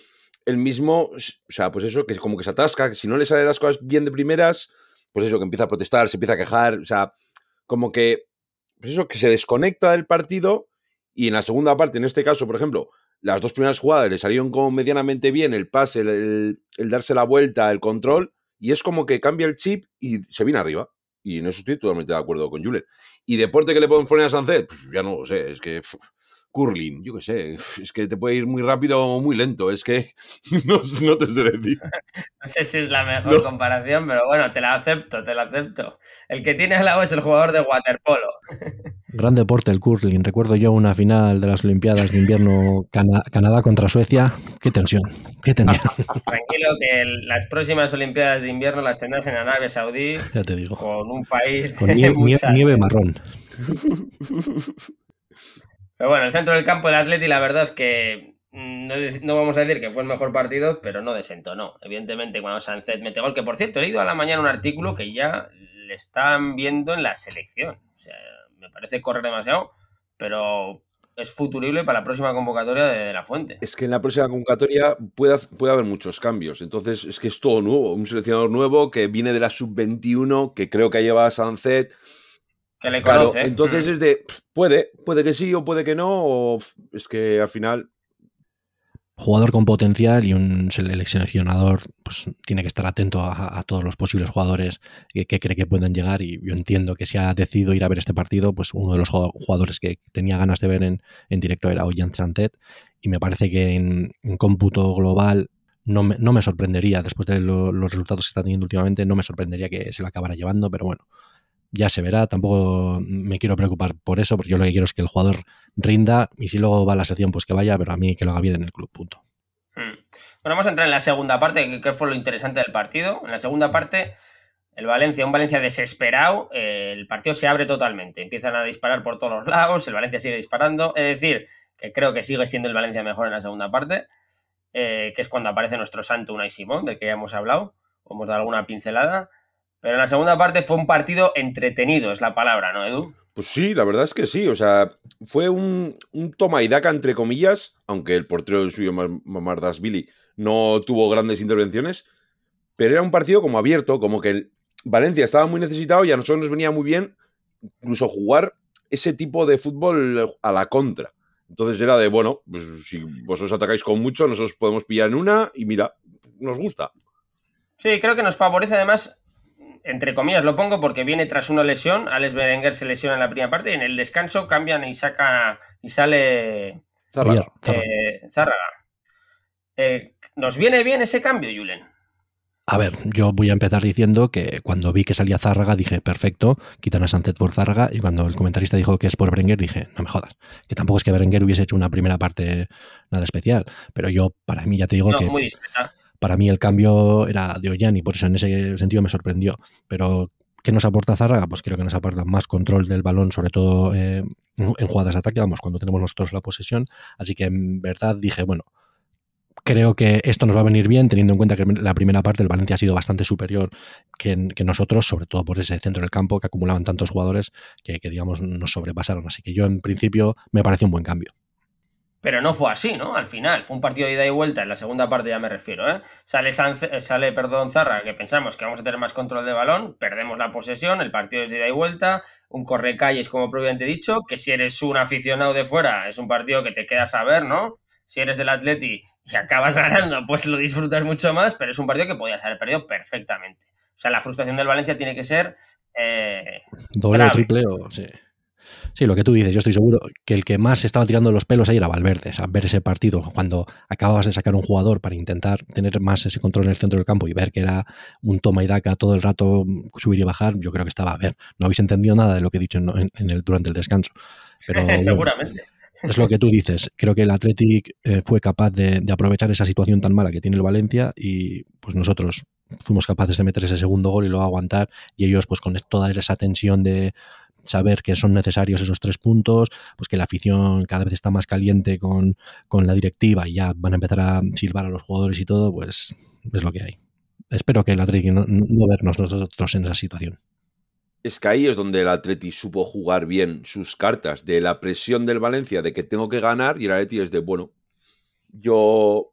el mismo, o sea, pues eso, que es como que se atasca, que si no le salen las cosas bien de primeras, pues eso, que empieza a protestar, se empieza a quejar, o sea, como que, pues eso, que se desconecta del partido y en la segunda parte, en este caso, por ejemplo, las dos primeras jugadas le salieron como medianamente bien el pase, el, darse la vuelta, el control, y es como que cambia el chip y se viene arriba. Y en eso estoy totalmente de acuerdo con Julen. ¿Y deporte que le podemos poner a Sancet? Pues ya no lo sé, es que curling, yo qué sé, es que te puede ir muy rápido o muy lento, es que no, te sé decir. No sé si es la mejor comparación, pero bueno, te la acepto, te la acepto. El que tiene al lado es el jugador de waterpolo. Gran deporte el curling. Recuerdo yo una final de las Olimpiadas de invierno Canadá contra Suecia. Qué tensión, qué tensión. Tranquilo que las próximas Olimpiadas de invierno las tendrás en Arabia Saudí. Ya te digo. Con un país con nieve marrón. Pero bueno, el centro del campo del Atleti, la verdad que mm, no, vamos a decir que fue el mejor partido, pero no desentonó. Evidentemente, cuando Sánchez mete gol, que por cierto, he leído a la mañana un artículo que ya le están viendo en la selección. O sea, me parece correr demasiado, pero es futurible para la próxima convocatoria de, La Fuente. Es que en la próxima convocatoria puede, puede haber muchos cambios. Entonces, es que es todo nuevo. Un seleccionador nuevo que viene de la sub-21, que creo que lleva a Sánchez que le conoce. entonces mm. es de, puede, puede que sí o puede que no, o es que al final... Jugador con potencial y un seleccionador pues, tiene que estar atento a, todos los posibles jugadores que, cree que pueden llegar y yo entiendo que si ha decidido ir a ver este partido, pues uno de los jugadores que tenía ganas de ver en, directo era Ollán Chantet y me parece que en, cómputo global no me, no me, sorprendería, después de los resultados que está teniendo últimamente, no me sorprendería que se lo acabara llevando, pero bueno, ya se verá, tampoco me quiero preocupar por eso, porque yo lo que quiero es que el jugador rinda y si luego va a la sección, pues que vaya, pero a mí que lo haga bien en el club, punto. Hmm. Bueno, vamos a entrar en la segunda parte, que fue lo interesante del partido. En la segunda parte, el Valencia, un Valencia desesperado, eh, el partido se abre totalmente, empiezan a disparar por todos los lados, el Valencia sigue disparando, es decir, que creo que sigue siendo el Valencia mejor en la segunda parte, eh, que es cuando aparece nuestro santo Unai Simón, del que ya hemos hablado, o hemos dado alguna pincelada. Pero en la segunda parte fue un partido entretenido, es la palabra, ¿no, Edu? Pues sí, la verdad es que sí. O sea, fue un, toma y daca, entre comillas, aunque el portero del suyo, Billy, no tuvo grandes intervenciones. Pero era un partido como abierto, como que el Valencia estaba muy necesitado y a nosotros nos venía muy bien incluso jugar ese tipo de fútbol a la contra. Entonces era de, bueno, pues si vosotros atacáis con mucho, nosotros podemos pillar en una y mira, nos gusta. Sí, creo que nos favorece además entre comillas lo pongo porque viene tras una lesión. Alex Berenguer se lesiona en la primera parte y en el descanso cambian y saca y sale Zárraga. Eh, eh, ¿Nos viene bien ese cambio, Julen? A ver, yo voy a empezar diciendo que cuando vi que salía Zárraga dije, perfecto, quitan a Sánchez por Zárraga y cuando el comentarista dijo que es por Berenguer dije, no me jodas, que tampoco es que Berenguer hubiese hecho una primera parte nada especial, pero yo para mí ya te digo que... Muy discreta para mí el cambio era de Ollán y por eso en ese sentido me sorprendió. Pero, ¿qué nos aporta Zárraga? Pues creo que nos aporta más control del balón, sobre todo eh, en jugadas de ataque, vamos, cuando tenemos nosotros la posesión. Así que en verdad dije, bueno, creo que esto nos va a venir bien, teniendo en cuenta que la primera parte el Valencia ha sido bastante superior que, nosotros, sobre todo por ese centro del campo que acumulaban tantos jugadores que, que, digamos, nos sobrepasaron. Así que yo, en principio, me parece un buen cambio. Pero no fue así, ¿no? Al final, fue un partido de ida y vuelta, en la segunda parte ya me refiero, ¿eh? Sale, eh, sale perdón, Zarra, que pensamos que vamos a tener más control de balón, perdemos la posesión, el partido es de ida y vuelta, un correcalles, como previamente dicho, que si eres un aficionado de fuera, es un partido que te quedas a ver, ¿no? Si eres del Atleti y acabas ganando, pues lo disfrutas mucho más, pero es un partido que podías haber perdido perfectamente. O sea, la frustración del Valencia tiene que ser... Eh, Doble o triple o... Sí. Sí, lo que tú dices, yo estoy seguro que el que más estaba tirando los pelos ahí era Valverde. O sea, ver ese partido cuando acababas de sacar un jugador para intentar tener más ese control en el centro del campo y ver que era un toma y daca todo el rato subir y bajar, yo creo que estaba a ver. No habéis entendido nada de lo que he dicho en, el, durante el descanso. Pero, Seguramente. es lo que tú dices. Creo que el Athletic eh, fue capaz de, aprovechar esa situación tan mala que tiene el Valencia y pues nosotros fuimos capaces de meter ese segundo gol y luego aguantar y ellos pues con toda esa tensión de saber que son necesarios esos tres puntos, pues que la afición cada vez está más caliente con, la directiva y ya van a empezar a silbar a los jugadores y todo, pues es lo que hay. Espero que el Atleti no, no vernos nosotros en esa situación. Es que ahí es donde el Atleti supo jugar bien sus cartas, de la presión del Valencia, de que tengo que ganar, y el Atleti es de, bueno, yo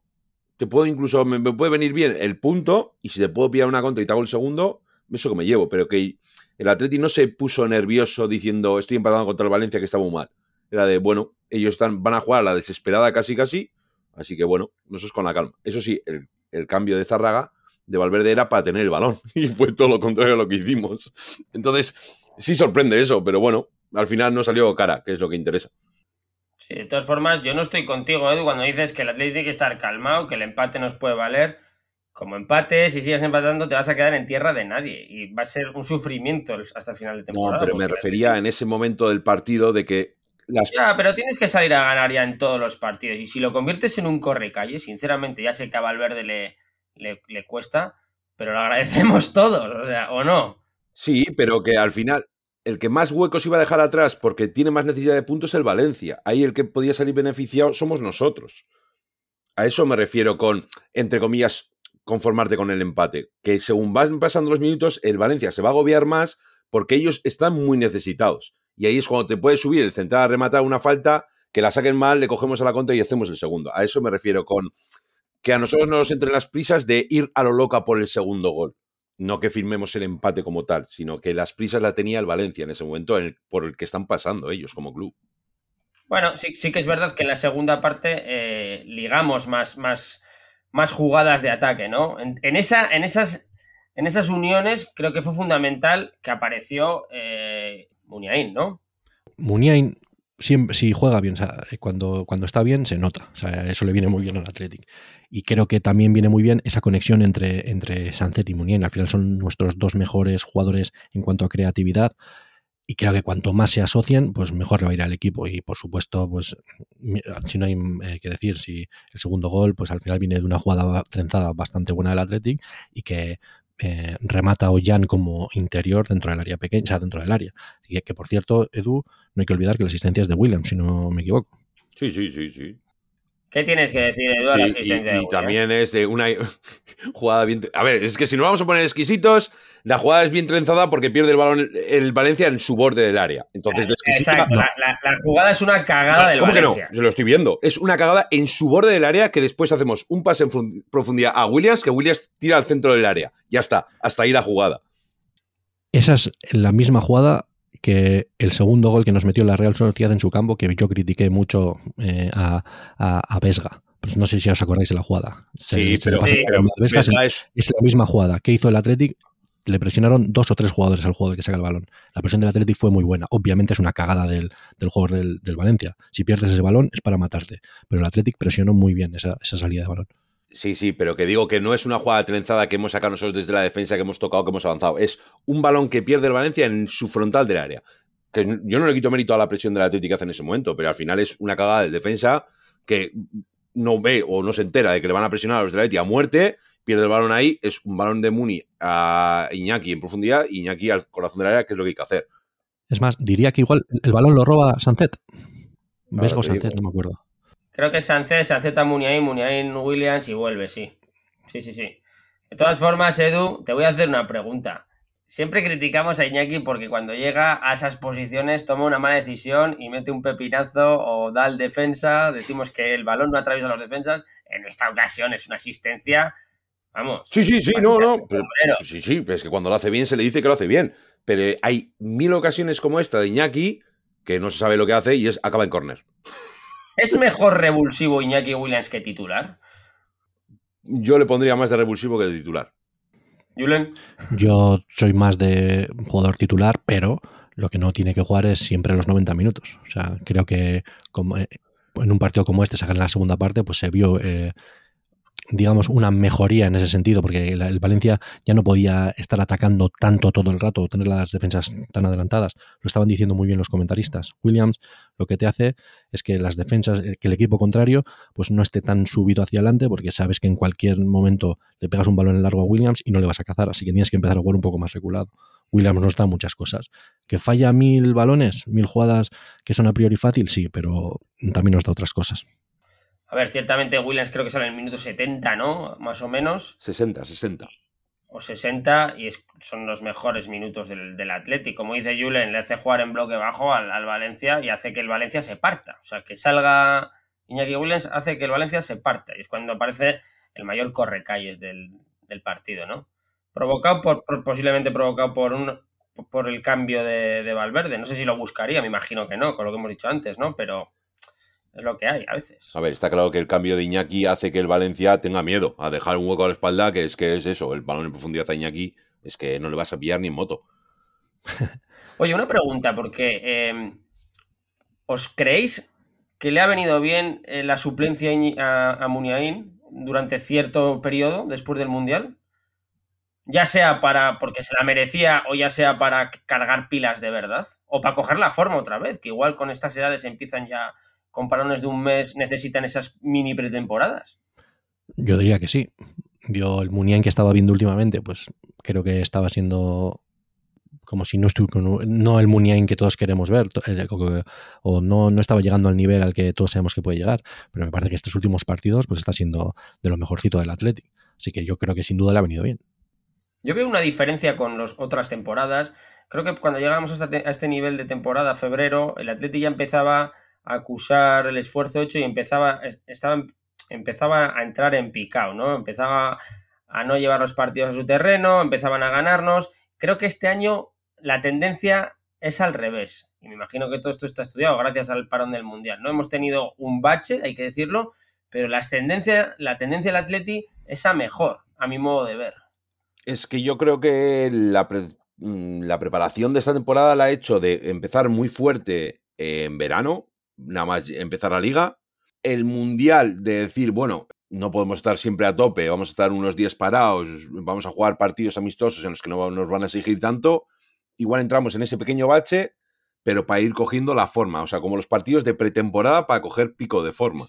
te puedo incluso, me, puede venir bien el punto, y si te puedo pillar una contra y te hago el segundo, eso que me llevo, pero que el Atleti no se puso nervioso diciendo estoy empatando contra el Valencia que está muy mal. Era de, bueno, ellos están, van a jugar a la desesperada casi casi, así que bueno, nosotros con la calma. Eso sí, el, cambio de Zárraga de Valverde era para tener el balón y fue todo lo contrario a lo que hicimos. Entonces, sí sorprende eso, pero bueno, al final no salió cara, que es lo que interesa. De todas formas, yo no estoy contigo, Edu, cuando dices que el Atlético tiene que estar calmado, que el empate nos puede valer. Como empate, si sigues empatando, te vas a quedar en tierra de nadie y va a ser un sufrimiento hasta el final de temporada. No, pero me refería en ese momento del partido de que las... Ya, pero tienes que salir a ganar ya en todos los partidos. Y si lo conviertes en un corre-calle, sinceramente, ya sé que a Valverde le, le, cuesta, pero lo agradecemos todos, o sea, ¿o no? Sí, pero que al final el que más huecos iba a dejar atrás porque tiene más necesidad de puntos es el Valencia. Ahí el que podía salir beneficiado somos nosotros. A eso me refiero con, entre comillas, conformarte con el empate. Que según van pasando los minutos, el Valencia se va a agobiar más porque ellos están muy necesitados. Y ahí es cuando te puedes subir el central a rematar una falta, que la saquen mal, le cogemos a la contra y hacemos el segundo. A eso me refiero con que a nosotros no nos entre las prisas de ir a lo loca por el segundo gol. No que firmemos el empate como tal, sino que las prisas la tenía el Valencia en ese momento por el que están pasando ellos como club. Bueno, sí, sí que es verdad que en la segunda parte eh, ligamos más, más, más jugadas de ataque, ¿no? En, esa, en, esas, en esas uniones creo que fue fundamental que apareció eh, Muniain, ¿no? Muniain si juega bien, cuando, cuando está bien se nota, o sea, eso le viene muy bien al Athletic. Y creo que también viene muy bien esa conexión entre, entre y Munien. Al final son nuestros dos mejores jugadores en cuanto a creatividad. Y creo que cuanto más se asocien, pues mejor le va a ir al equipo. Y por supuesto, pues si no hay eh, que decir, si el segundo gol, pues al final viene de una jugada trenzada bastante buena del Athletic y que eh, remata Ollán como interior dentro del área pequeña, o sea, dentro del área. Y que, por cierto, Edu, no hay que olvidar que la asistencia es de Williams, si no me equivoco. Sí, sí, sí, sí. ¿Qué tienes que decir, Eduardo? y, también es de una jugada bien. A ver, es que si nos vamos a poner exquisitos, la jugada es bien trenzada porque pierde el balón el Valencia en su borde del área. Entonces, Exacto, la, jugada es una cagada del Valencia. ¿Cómo que no? Se lo estoy viendo. Es una cagada en su borde del área que después hacemos un pase en profundidad a Williams, que Williams tira al centro del área. Ya está, hasta ahí la jugada. Esa es la misma jugada que el segundo gol que nos metió la Real Sociedad en su campo, que yo critiqué mucho eh, a, a, Vesga. Pues no sé si os acordáis de la jugada. sí, pero, Vesga es, la misma jugada que hizo el Athletic. Le presionaron dos o tres jugadores al jugador que saca el balón. La presión del Athletic fue muy buena. Obviamente es una cagada del, del jugador del, Valencia. Si pierdes ese balón es para matarte. Pero el Athletic presionó muy bien esa, esa salida de balón. Sí, sí, pero que digo que no es una jugada trenzada que hemos sacado nosotros desde la defensa, que hemos tocado, que hemos avanzado. Es un balón que pierde el Valencia en su frontal del área. Que yo no le quito mérito a la presión de la hace en ese momento, pero al final es una cagada de defensa que no ve o no se entera de que le van a presionar a los de la Atlético a muerte, pierde el balón ahí, es un balón de Muni a Iñaki en profundidad, Iñaki al corazón del área, que es lo que hay que hacer. Es más, diría que igual el balón lo roba Santet. Vesgo Santet, no me acuerdo. Creo que Sánchez, Sánchez a Muniain, Muniain Williams y vuelve, sí. Sí, sí, sí. De todas formas, Edu, te voy a hacer una pregunta. Siempre criticamos a Iñaki porque cuando llega a esas posiciones toma una mala decisión y mete un pepinazo o da al defensa. Decimos que el balón no atraviesa los defensas. En esta ocasión es una asistencia. Vamos. Sí, sí, sí, no, no. sí, sí, es que cuando lo hace bien se le dice que lo hace bien. Pero hay mil ocasiones como esta de Iñaki que no se sabe lo que hace y es acaba en córner. ¿Es mejor revulsivo Iñaki Williams que titular? Yo le pondría más de revulsivo que de titular. Julen. Yo soy más de jugador titular, pero lo que no tiene que jugar es siempre los 90 minutos. O sea, creo que como eh, en un partido como este, sacar en la segunda parte, pues se vio eh, digamos, una mejoría en ese sentido, porque el, Valencia ya no podía estar atacando tanto todo el rato, tener las defensas tan adelantadas. Lo estaban diciendo muy bien los comentaristas. Williams lo que te hace es que las defensas, eh, que el equipo contrario, pues no esté tan subido hacia adelante, porque sabes que en cualquier momento le pegas un balón en largo a Williams y no le vas a cazar, así que tienes que empezar a jugar un poco más reculado. Williams nos da muchas cosas. ¿Que falla mil balones, mil jugadas que son a priori fácil? Sí, pero también nos da otras cosas. A ver, ciertamente Williams creo que sale en el minuto 70, ¿no? Más o menos. 60, 60. O 60 y son los mejores minutos del, del Atlético. Como dice Julen, le hace jugar en bloque bajo al, Valencia y hace que el Valencia se parta. O sea, que salga Iñaki Williams hace que el Valencia se parta. Y es cuando aparece el mayor correcalles del, del partido, ¿no? Provocado por, posiblemente provocado por un por el cambio de, de Valverde. No sé si lo buscaría, me imagino que no, con lo que hemos dicho antes, ¿no? Pero es lo que hay a veces. A ver, está claro que el cambio de Iñaki hace que el Valencia tenga miedo a dejar un hueco a la espalda, que es que es eso, el balón en profundidad a Iñaki, es que no le vas a pillar ni en moto. Oye, una pregunta, porque em, ¿os creéis que le ha venido bien eh, la suplencia a, a Muniain durante cierto periodo después del Mundial? Ya sea para porque se la merecía o ya sea para cargar pilas de verdad o para coger la forma otra vez, que igual con estas edades empiezan ya con parones de un mes necesitan esas mini pretemporadas? Yo diría que sí. Yo el Muniain que estaba viendo últimamente, pues creo que estaba siendo como si no estuviera no el Muniain que todos queremos ver eh, o no, no estaba llegando al nivel al que todos sabemos que puede llegar pero me parece que estos últimos partidos pues está siendo de lo mejorcito del Athletic así que yo creo que sin duda le ha venido bien yo veo una diferencia con las otras temporadas creo que cuando llegamos a este nivel de temporada febrero el Athletic ya empezaba acusar el esfuerzo hecho y empezaba, estaba, empezaba a entrar en picado, ¿no? Empezaba a no llevar los partidos a su terreno, empezaban a ganarnos. Creo que este año la tendencia es al revés. Y me imagino que todo esto está estudiado gracias al parón del Mundial. No hemos tenido un bache, hay que decirlo, pero la tendencia, la tendencia del Atleti es a mejor, a mi modo de ver. Es que yo creo que la, mm, la preparación de esta temporada la ha hecho de empezar muy fuerte en verano, nada más empezar la liga. El mundial de decir, bueno, no podemos estar siempre a tope, vamos a estar unos días parados, vamos a jugar partidos amistosos en los que no nos van a exigir tanto. Igual entramos en ese pequeño bache, pero para ir cogiendo la forma, o sea, como los partidos de pretemporada para coger pico de forma.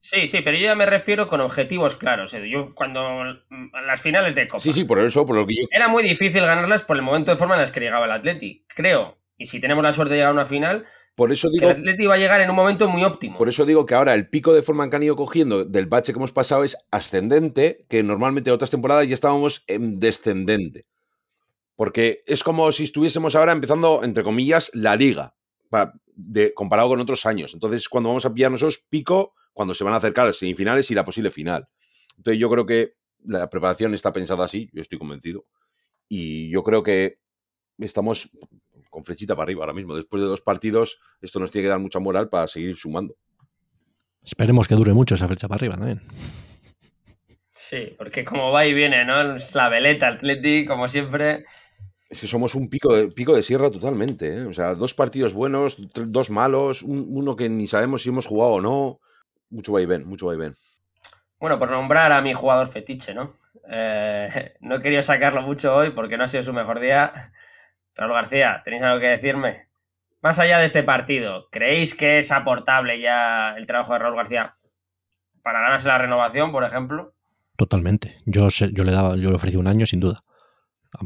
Sí, sí, pero yo ya me refiero con objetivos claros. Yo cuando las finales de Copa. Sí, sí, por eso, por lo que yo. Era muy difícil ganarlas por el momento de forma en las que llegaba el Atleti, creo. Y si tenemos la suerte de llegar a una final, por eso digo, el Atleti va a llegar en un momento muy óptimo. Por eso digo que ahora el pico de forma que han ido cogiendo del bache que hemos pasado es ascendente, que normalmente en otras temporadas ya estábamos en descendente. Porque es como si estuviésemos ahora empezando, entre comillas, la liga, de, comparado con otros años. Entonces, cuando vamos a pillar nosotros pico, cuando se van a acercar las semifinales y la posible final. Entonces, yo creo que la preparación está pensada así, yo estoy convencido. Y yo creo que estamos con flechita para arriba ahora mismo. Después de dos partidos, esto nos tiene que dar mucha moral para seguir sumando. Esperemos que dure mucho esa flecha para arriba también. Sí, porque como va y viene, ¿no? Es la veleta, Atleti, como siempre. Es que somos un pico de, pico de sierra totalmente, ¿eh? O sea, dos partidos buenos, dos malos, uno que ni sabemos si hemos jugado o no. Mucho va y ven, mucho va y ven. Bueno, por nombrar a mi jugador fetiche, ¿no? Eh, no he querido sacarlo mucho hoy porque no ha sido su mejor día. Raúl García, ¿tenéis algo que decirme? Más allá de este partido, ¿creéis que es aportable ya el trabajo de Raúl García para ganarse la renovación, por ejemplo? Totalmente. Yo, yo le daba, yo le ofrecí un año sin duda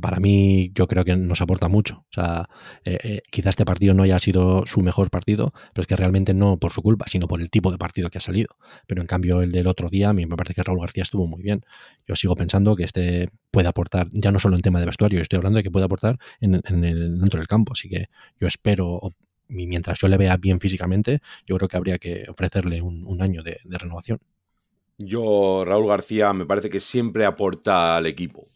para mí yo creo que nos aporta mucho. O sea, eh, eh, quizás este partido no haya sido su mejor partido, pero es que realmente no por su culpa, sino por el tipo de partido que ha salido. Pero en cambio el del otro día, a mí me parece que Raúl García estuvo muy bien. Yo sigo pensando que este puede aportar, ya no solo en tema de vestuario, estoy hablando de que puede aportar en, el, dentro del campo. Así que yo espero, mientras yo le vea bien físicamente, yo creo que habría que ofrecerle un, año de renovación. Yo, Raúl García, me parece que siempre aporta al equipo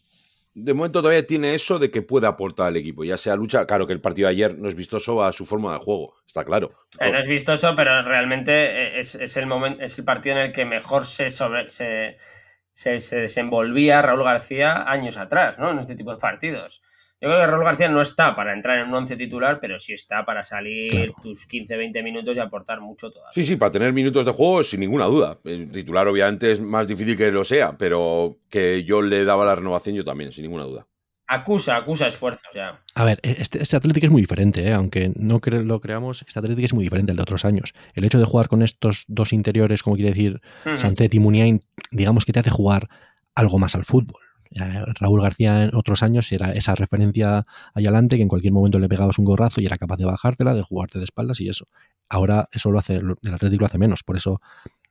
de momento todavía tiene eso de que puede aportar al equipo, ya sea lucha, claro que el partido de ayer no es vistoso a su forma de juego, está claro. Eh, no es vistoso, pero realmente eh, es, el momento, es el partido en el que mejor se, sobre, se, se, desenvolvía Raúl García años atrás, ¿no? En este tipo de partidos. Yo creo que Raúl García no está para entrar en un once titular, pero sí está para salir Claro. tus 15-20 minutos y aportar mucho todavía. Sí, sí, para tener minutos de juego, sin ninguna duda. El titular, obviamente, es más difícil que lo sea, pero que yo le daba la renovación, yo también, sin ninguna duda. Acusa, acusa esfuerzos ya. A ver, este, este Athletic es muy diferente, ¿eh? aunque no cre- lo creamos, este Athletic es muy diferente al de otros años. El hecho de jugar con estos dos interiores, como quiere decir Ujú. Sancet y Muniain, digamos que te hace jugar algo más al fútbol. Ya, Raúl García en otros años era esa referencia ahí adelante que en cualquier momento le pegabas un gorrazo y era capaz de bajártela, de jugarte de espaldas y eso. Ahora eso lo hace, el Athletic lo hace menos, por eso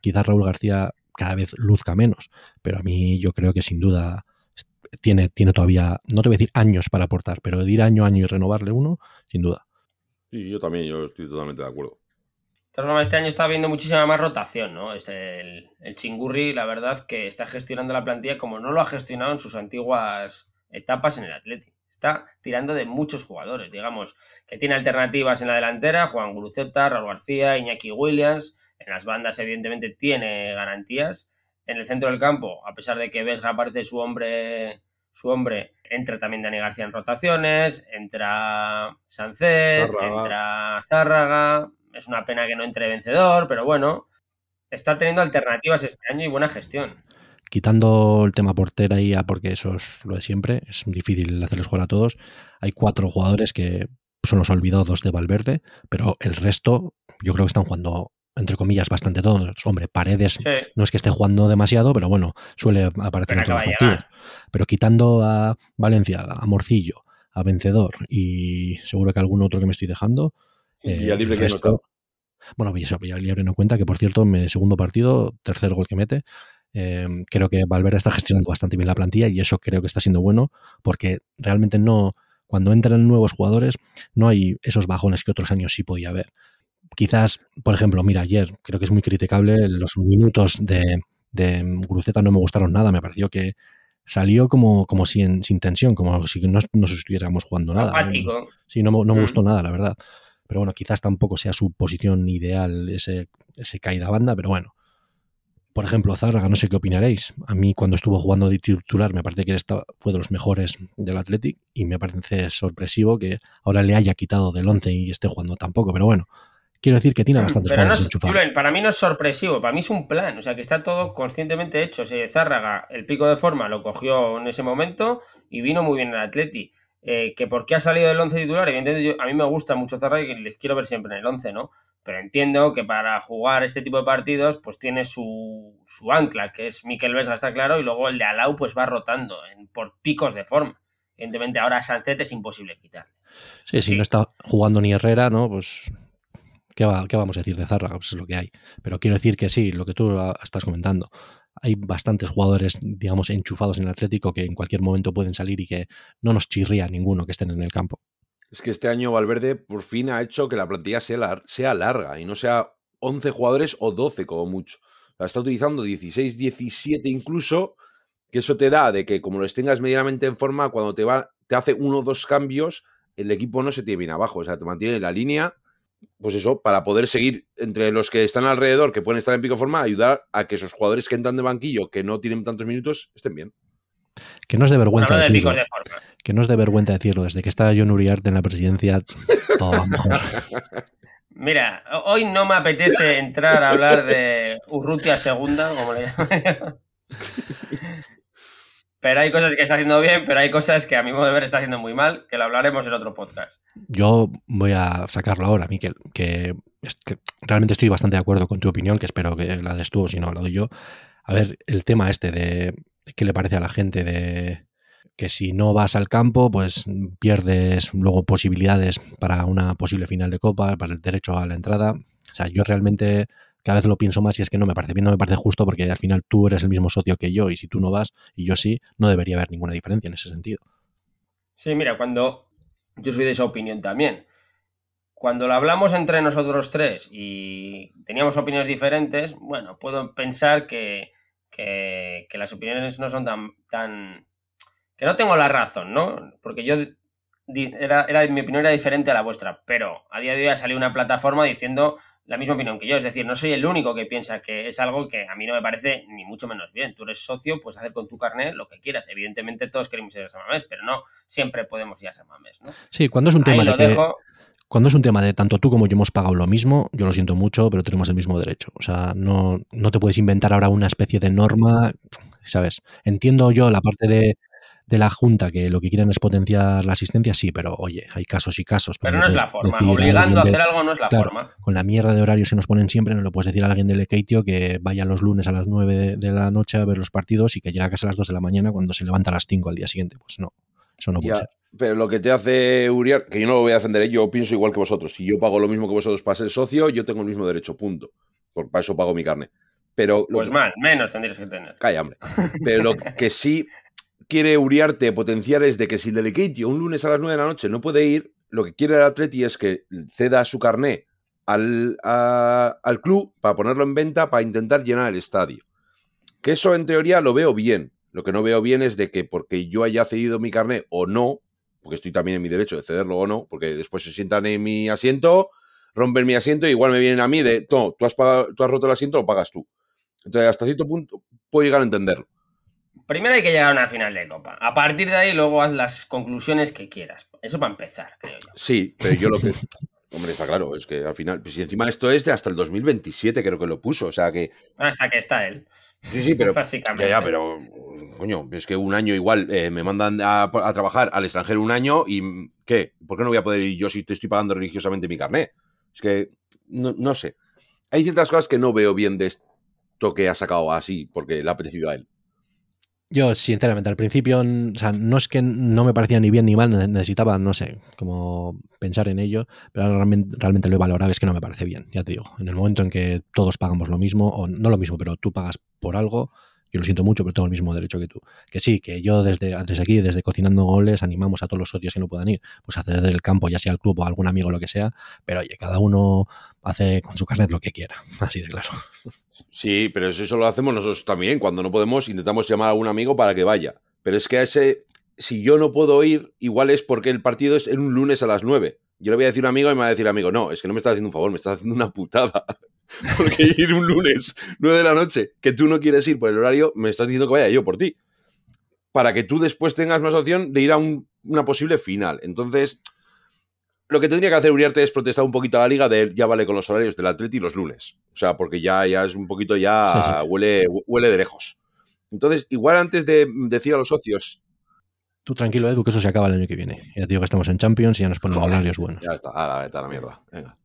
quizás Raúl García cada vez luzca menos, pero a mí yo creo que sin duda tiene, tiene todavía, no te voy a decir años para aportar, pero de ir año a año y renovarle uno, sin duda. Sí, yo también, yo estoy totalmente de acuerdo. De todas formas, este año está habiendo muchísima más rotación, ¿no? Este, el, el Chingurri, la verdad, que está gestionando la plantilla como no lo ha gestionado en sus antiguas etapas en el Atleti. Está tirando de muchos jugadores, digamos, que tiene alternativas en la delantera, Juan Guruceta, Raúl García, Iñaki Williams. En las bandas, evidentemente, tiene garantías. En el centro del campo, a pesar de que Vesga aparece su hombre, su hombre, entra también Dani García en rotaciones, entra Sancet, Zárraga. entra Zárraga. Es una pena que no entre vencedor, pero bueno, está teniendo alternativas este año y buena gestión. Quitando el tema portera y ya porque eso es lo de siempre, es difícil hacerles jugar a todos. Hay cuatro jugadores que son los olvidados de Valverde, pero el resto yo creo que están jugando, entre comillas, bastante todos. Hombre, Paredes Sí. no es que esté jugando demasiado, pero bueno, suele aparecer Pero en todos los partidos. Pero quitando a Valenciaga, a Morcillo, a Vencedor y seguro que algún otro que me estoy dejando. Eh, Villalibre el que no está. Bueno, Vill- Villalibre no cuenta, que por cierto, en mi segundo partido, tercer gol que mete, eh, creo que Valverde está gestionando bastante bien la plantilla y eso creo que está siendo bueno porque realmente no, cuando entran nuevos jugadores, no hay esos bajones que otros años sí podía haber. Quizás, por ejemplo, mira, ayer creo que es muy criticable los minutos de, de Guruceta no me gustaron nada, me pareció que salió como, como si en- sin tensión, como si no, no estuviéramos jugando nada. Apático. Sí, no, me- no me Mm. gustó nada, la verdad. Pero bueno, quizás tampoco sea su posición ideal ese, ese caída banda, pero bueno. Por ejemplo, Zárraga, no sé qué opinaréis. A mí cuando estuvo jugando de titular me parece que él estaba- fue de los mejores del Athletic y me parece sorpresivo que ahora le haya quitado del 11 y esté jugando tampoco, pero bueno. Quiero decir que tiene bastantes Pero no es. Julen, para mí no es sorpresivo, para mí es un plan, o sea que está todo conscientemente hecho. O sea, Zárraga, el pico de forma lo cogió en ese momento y vino muy bien el Atleti. Eh, que por qué ha salido del 11 titular, evidentemente yo- a mí me gusta mucho Zárraga y les quiero ver siempre en el 11, ¿no? Pero entiendo que para jugar este tipo de partidos, pues tiene su, su ancla, que es Miquel Vesga, está claro, y luego el de Alau pues va rotando en- por picos de forma. Evidentemente ahora a Sancet es imposible quitar. Sí, si no está jugando ni Herrera, ¿no? Pues. ¿qué, va- qué vamos a decir de Zárraga? Pues es lo que hay. Pero quiero decir que sí, lo que tú estás comentando. Hay bastantes jugadores, digamos, enchufados en el Atlético que en cualquier momento pueden salir y que no nos chirría ninguno que estén en el campo. Es que este año Valverde por fin ha hecho que la plantilla sea, sea larga y no sea 11 jugadores o 12 como mucho. La está utilizando 16, 17 incluso, que eso te da de que como los tengas medianamente en forma, cuando te, va, te hace uno o dos cambios, el equipo no se te viene abajo, o sea, te mantiene en la línea, pues eso, para poder seguir entre los que están alrededor, que pueden estar en pico de forma, ayudar a que esos jugadores que entran de banquillo, que no tienen tantos minutos, estén bien. Que no es de vergüenza Hablando de decirlo. picos de forma. Que no es de vergüenza decirlo. Desde que está John Uriarte en la presidencia, todo va mejor. Mira, hoy no me apetece entrar a hablar de Urrutia segunda, como le llaman. Pero hay cosas que está haciendo bien, pero hay cosas que a mi modo de ver está haciendo muy mal, que lo hablaremos en otro podcast. Yo voy a sacarlo ahora, Miquel, que, realmente estoy bastante de acuerdo con tu opinión, que espero que la des tú o si no la doy yo. A ver, el tema este de qué le parece a la gente de que si no vas al campo, pues pierdes luego posibilidades para una posible final de Copa, para el derecho a la entrada. O sea, yo realmente cada vez lo pienso más y es que no me parece bien, no me parece justo porque al final tú eres el mismo socio que yo y si tú no vas y yo sí, no debería haber ninguna diferencia en ese sentido. Sí, mira, cuando yo soy de esa opinión también. Cuando lo hablamos entre nosotros tres y teníamos opiniones diferentes, bueno, puedo pensar que, que, que las opiniones no son tan, tan... que no tengo la razón, ¿no? Porque yo era, era, mi opinión era diferente a la vuestra, pero a día de hoy ha salido una plataforma diciendo la misma opinión que yo. Es decir, no soy el único que piensa que es algo que a mí no me parece ni mucho menos bien. Tú eres socio, puedes hacer con tu carnet lo que quieras. Evidentemente todos queremos ir a Samamés, pero no siempre podemos ir a Samamés, ¿no? Sí, cuando es un tema de que, Cuando es un tema de tanto tú como yo hemos pagado lo mismo, yo lo siento mucho, pero tenemos el mismo derecho. O sea, no, no te puedes inventar ahora una especie de norma, ¿sabes? Entiendo yo la parte de de la Junta que lo que quieren es potenciar la asistencia, sí, pero oye, hay casos y casos. Pero no es la forma, obligando a hacer algo no es la forma. Con la mierda de horarios que nos ponen siempre, no lo puedes decir a alguien del Ekeitio que vaya los lunes a las 9 de, la noche a ver los partidos y que llegue a casa a las 2 de la mañana cuando se levanta a las 5 al día siguiente. Pues no, eso no puede ser. Pero lo que te hace Uriar, que yo no lo voy a defender, ¿eh? yo pienso igual que vosotros. Si yo pago lo mismo que vosotros para ser socio, yo tengo el mismo derecho, punto. Por, para eso pago mi carne. Pero pues mal, menos tendrías que tener. Calla, hombre. Pero lo que sí quiere Uriarte potenciar es de que si el un lunes a las 9 de la noche no puede ir, lo que quiere el Atleti es que ceda su carné al, al club para ponerlo en venta para intentar llenar el estadio. Que eso en teoría lo veo bien. Lo que no veo bien es de que porque yo haya cedido mi carné o no, porque estoy también en mi derecho de cederlo o no, porque después se sientan en mi asiento, rompen mi asiento y igual me vienen a mí de, no, tú has, tú has roto el asiento, lo pagas tú. Entonces, hasta cierto punto puedo llegar a entenderlo. Primero hay que llegar a una final de Copa. A partir de ahí, luego haz las conclusiones que quieras. Eso para empezar, creo yo. Sí, pero yo lo que. Hombre, está claro, es que al final. Pues si encima esto es de hasta el 2027, creo que lo puso, o sea que. Hasta que está él. Sí, sí, pero. Básicamente. Ya, pero. Coño, es que un año igual eh, me mandan a, trabajar al extranjero un año y. ¿Qué? ¿Por qué no voy a poder ir yo si te estoy pagando religiosamente mi carnet? Es que. No, no sé. Hay ciertas cosas que no veo bien de esto que ha sacado así, porque le ha apetecido a él. Yo, sinceramente, al principio, o sea, no es que no me parecía ni bien ni mal, necesitaba, no sé, como pensar en ello, pero realmente, realmente lo he valorado, es que no me parece bien, ya te digo. En el momento en que todos pagamos lo mismo, o no lo mismo, pero tú pagas por algo, yo lo siento mucho, pero tengo el mismo derecho que tú. Que sí, que yo desde, desde aquí, desde Cocinando Goles, animamos a todos los socios que no puedan ir, pues a ceder el campo, ya sea al club o a algún amigo, lo que sea, pero oye, cada uno hace con su carnet lo que quiera, así de claro. Sí, pero eso lo hacemos nosotros también. Cuando no podemos, intentamos llamar a algún amigo para que vaya. Pero es que a ese, si yo no puedo ir, igual es porque el partido es en un lunes a las 9. Yo le voy a decir a un amigo y me va a decir amigo, no, es que no me estás haciendo un favor, me estás haciendo una putada. Porque ir un lunes, 9 de la noche, que tú no quieres ir por el horario, me estás diciendo que vaya yo por ti. Para que tú después tengas más opción de ir a una posible final. Entonces, lo que tendría que hacer Uriarte es protestar un poquito a la liga de ya vale con los horarios del Atleti los lunes. O sea, porque ya, ya es un poquito, ya Huele, huele de lejos. Entonces, igual antes de decir a los socios. Tú tranquilo, Edu, que eso se acaba el año que viene. Ya te digo que estamos en Champions y ya nos ponen horarios buenos. Ya está, a la, a la mierda. Venga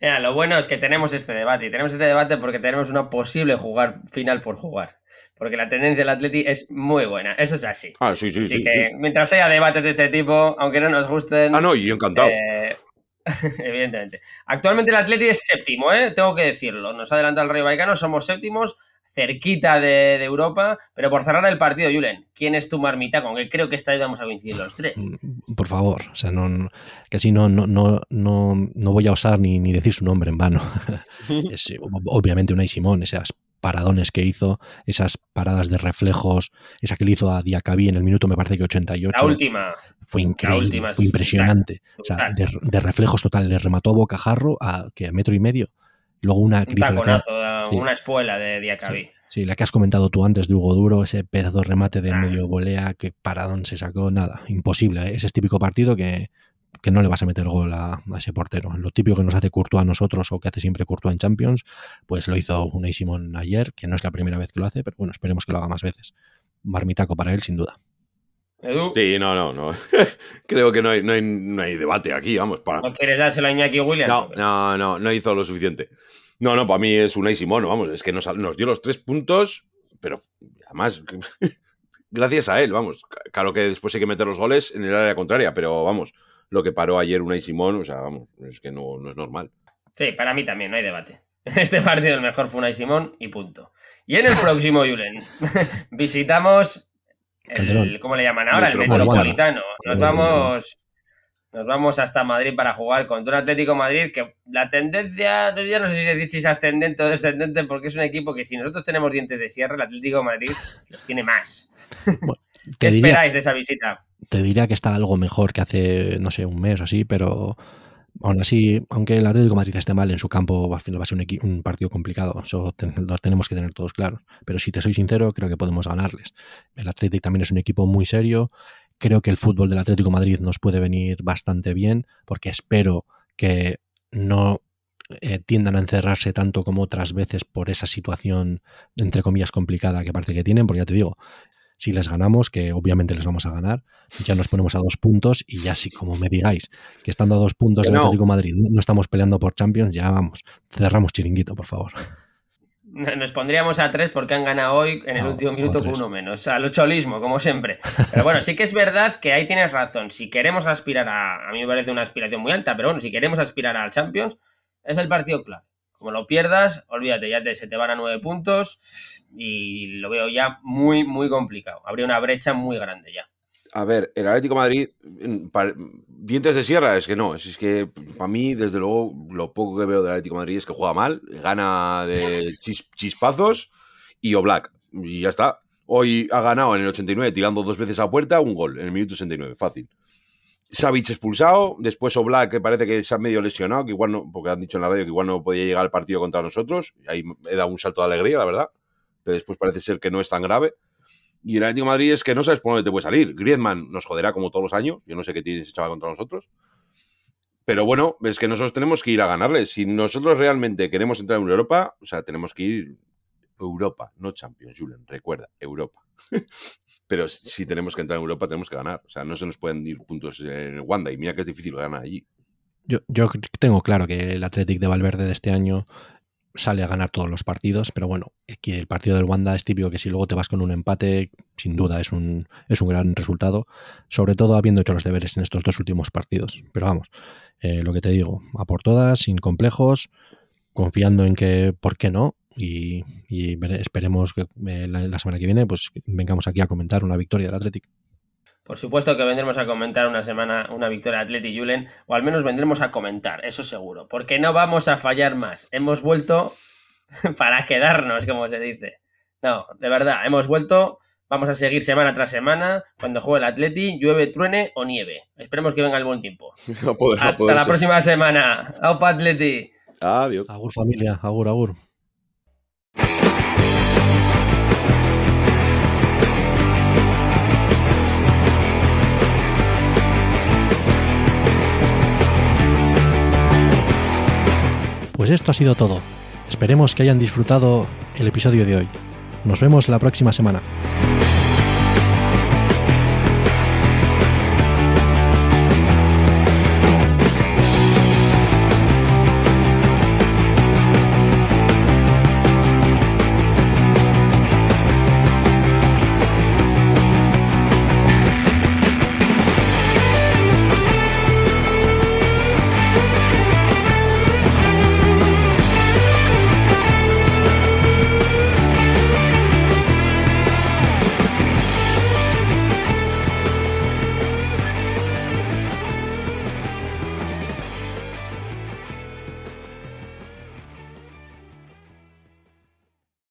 lo bueno es que tenemos este debate. Y tenemos este debate porque tenemos una posible jugar final por jugar. Porque la tendencia del Atleti es muy buena. Eso es así. Ah, sí, sí, así que mientras haya debates de este tipo, aunque no nos gusten. Ah, no, y encantado. Eh, evidentemente. Actualmente el Atleti es séptimo, ¿eh? Tengo que decirlo. Nos adelanta el Rayo Vallecano, somos séptimos cerquita de, Europa. Pero por cerrar el partido, Julen, ¿quién es tu marmita? Con que creo que esta vez vamos a coincidir los tres. Mm, por favor, o sea, no, que si no, no, no, no, voy a osar ni, ni decir su nombre en vano. es, obviamente Unai Simón, esas paradones que hizo, esas paradas de reflejos, esa que le hizo a Diacabí en el minuto, me parece que 88. La última. Fue increíble, fue impresionante. O sea, de, reflejos total, le remató a bocajarro a, que a metro y medio. Luego una una espuela de Diacabí. Sí, la que has comentado tú antes de Hugo Duro, ese pedazo de remate de ah. medio volea, que paradón se sacó, nada, imposible. ¿eh? Ese es típico partido que, no le vas a meter gol a, ese portero. Lo típico que nos hace Courtois a nosotros o que hace siempre Courtois en Champions, pues lo hizo Unai Simón ayer, que no es la primera vez que lo hace, pero bueno, esperemos que lo haga más veces. Marmitaco para él, sin duda. Sí, no, no, no. Creo que no hay, no, hay, debate aquí, vamos. Para... ¿No quieres dárselo a Iñaki Williams? No, no, no, no hizo lo suficiente. No, no, para mí es Unai Simón, vamos, es que nos, nos dio los tres puntos, pero además, gracias a él, vamos. Claro que después hay que meter los goles en el área contraria, pero vamos, lo que paró ayer Unai Simón, o sea, vamos, es que no, no es normal. Sí, para mí también, no hay debate. Este partido el mejor fue Unai Simón y punto. Y en el próximo, Julen, visitamos el, ¿cómo le llaman ahora? El Metropolitano. Nos vamos nos vamos hasta Madrid para jugar contra un Atlético Madrid que la tendencia, ya no sé si es ascendente o descendente, porque es un equipo que si nosotros tenemos dientes de sierra, el Atlético Madrid los tiene más. ¿Qué esperáis de esa visita? Te diría que está algo mejor que hace, no sé, un mes o así, pero aún así, aunque el Atlético de Madrid esté mal en su campo, al final va a ser un, un partido complicado. Eso lo tenemos que tener todos claros. Pero si te soy sincero, creo que podemos ganarles. El Atlético también es un equipo muy serio. Creo que el fútbol del Atlético de Madrid nos puede venir bastante bien, porque espero que no eh, tiendan a encerrarse tanto como otras veces por esa situación, entre comillas, complicada que parece que tienen, porque ya te digo, si les ganamos, que obviamente les vamos a ganar, ya nos ponemos a dos puntos y ya si como me digáis que estando a dos puntos en el Atlético Madrid no estamos peleando por Champions, ya vamos, cerramos chiringuito, por favor. Nos pondríamos a tres porque han ganado hoy en el último minuto con uno menos. Al cholismo, como siempre. Pero bueno, sí que es verdad que ahí tienes razón. Si queremos aspirar a. A mí me parece una aspiración muy alta, pero bueno, si queremos aspirar al Champions, es el partido clave. Como lo pierdas, olvídate, ya te, se te van a nueve puntos y lo veo ya muy, muy complicado. Habría una brecha muy grande ya. A ver, el Atlético Madrid, dientes de sierra, es que no. Es, que para mí, desde luego, lo poco que veo del Atlético Madrid es que juega mal, gana de chispazos y Oblak. Y ya está. Hoy ha ganado en el 89 tirando dos veces a puerta, un gol en el minuto 69, fácil. Savic expulsado, después Oblak que parece que se ha medio lesionado, que igual no, porque han dicho en la radio que igual no podía llegar al partido contra nosotros, ahí he dado un salto de alegría, la verdad, pero después parece ser que no es tan grave. Y el Atlético de Madrid es que no sabes por dónde te puede salir. Griezmann nos joderá como todos los años, yo no sé qué tiene ese chaval contra nosotros. Pero bueno, es que nosotros tenemos que ir a ganarle. Si nosotros realmente queremos entrar en Europa, o sea, tenemos que ir Europa, no Champions, Julen, recuerda, Europa. Pero si tenemos que entrar en Europa, tenemos que ganar. O sea, no se nos pueden ir puntos en Wanda. Y mira que es difícil ganar allí. Yo, yo tengo claro que el Athletic de Valverde de este año sale a ganar todos los partidos, pero bueno, aquí el partido del Wanda es típico que si luego te vas con un empate, sin duda es un, es un gran resultado, sobre todo habiendo hecho los deberes en estos dos últimos partidos. Pero vamos, eh, lo que te digo, a por todas, sin complejos, confiando en que, ¿por qué no? y, esperemos que eh, la, semana que viene pues vengamos aquí a comentar una victoria del Athletic. Por supuesto que vendremos a comentar una semana una victoria de Athletic Julen, o al menos vendremos a comentar, eso seguro, porque no vamos a fallar más. Hemos vuelto para quedarnos, como se dice. No, de verdad, hemos vuelto, vamos a seguir semana tras semana, cuando juegue el Atleti, llueve, truene o nieve. Esperemos que venga el buen tiempo. Hasta la próxima semana. ¡Aupa Atleti! Adiós. Agur familia, agur, agur. Pues esto ha sido todo. Esperemos que hayan disfrutado el episodio de hoy. Nos vemos la próxima semana.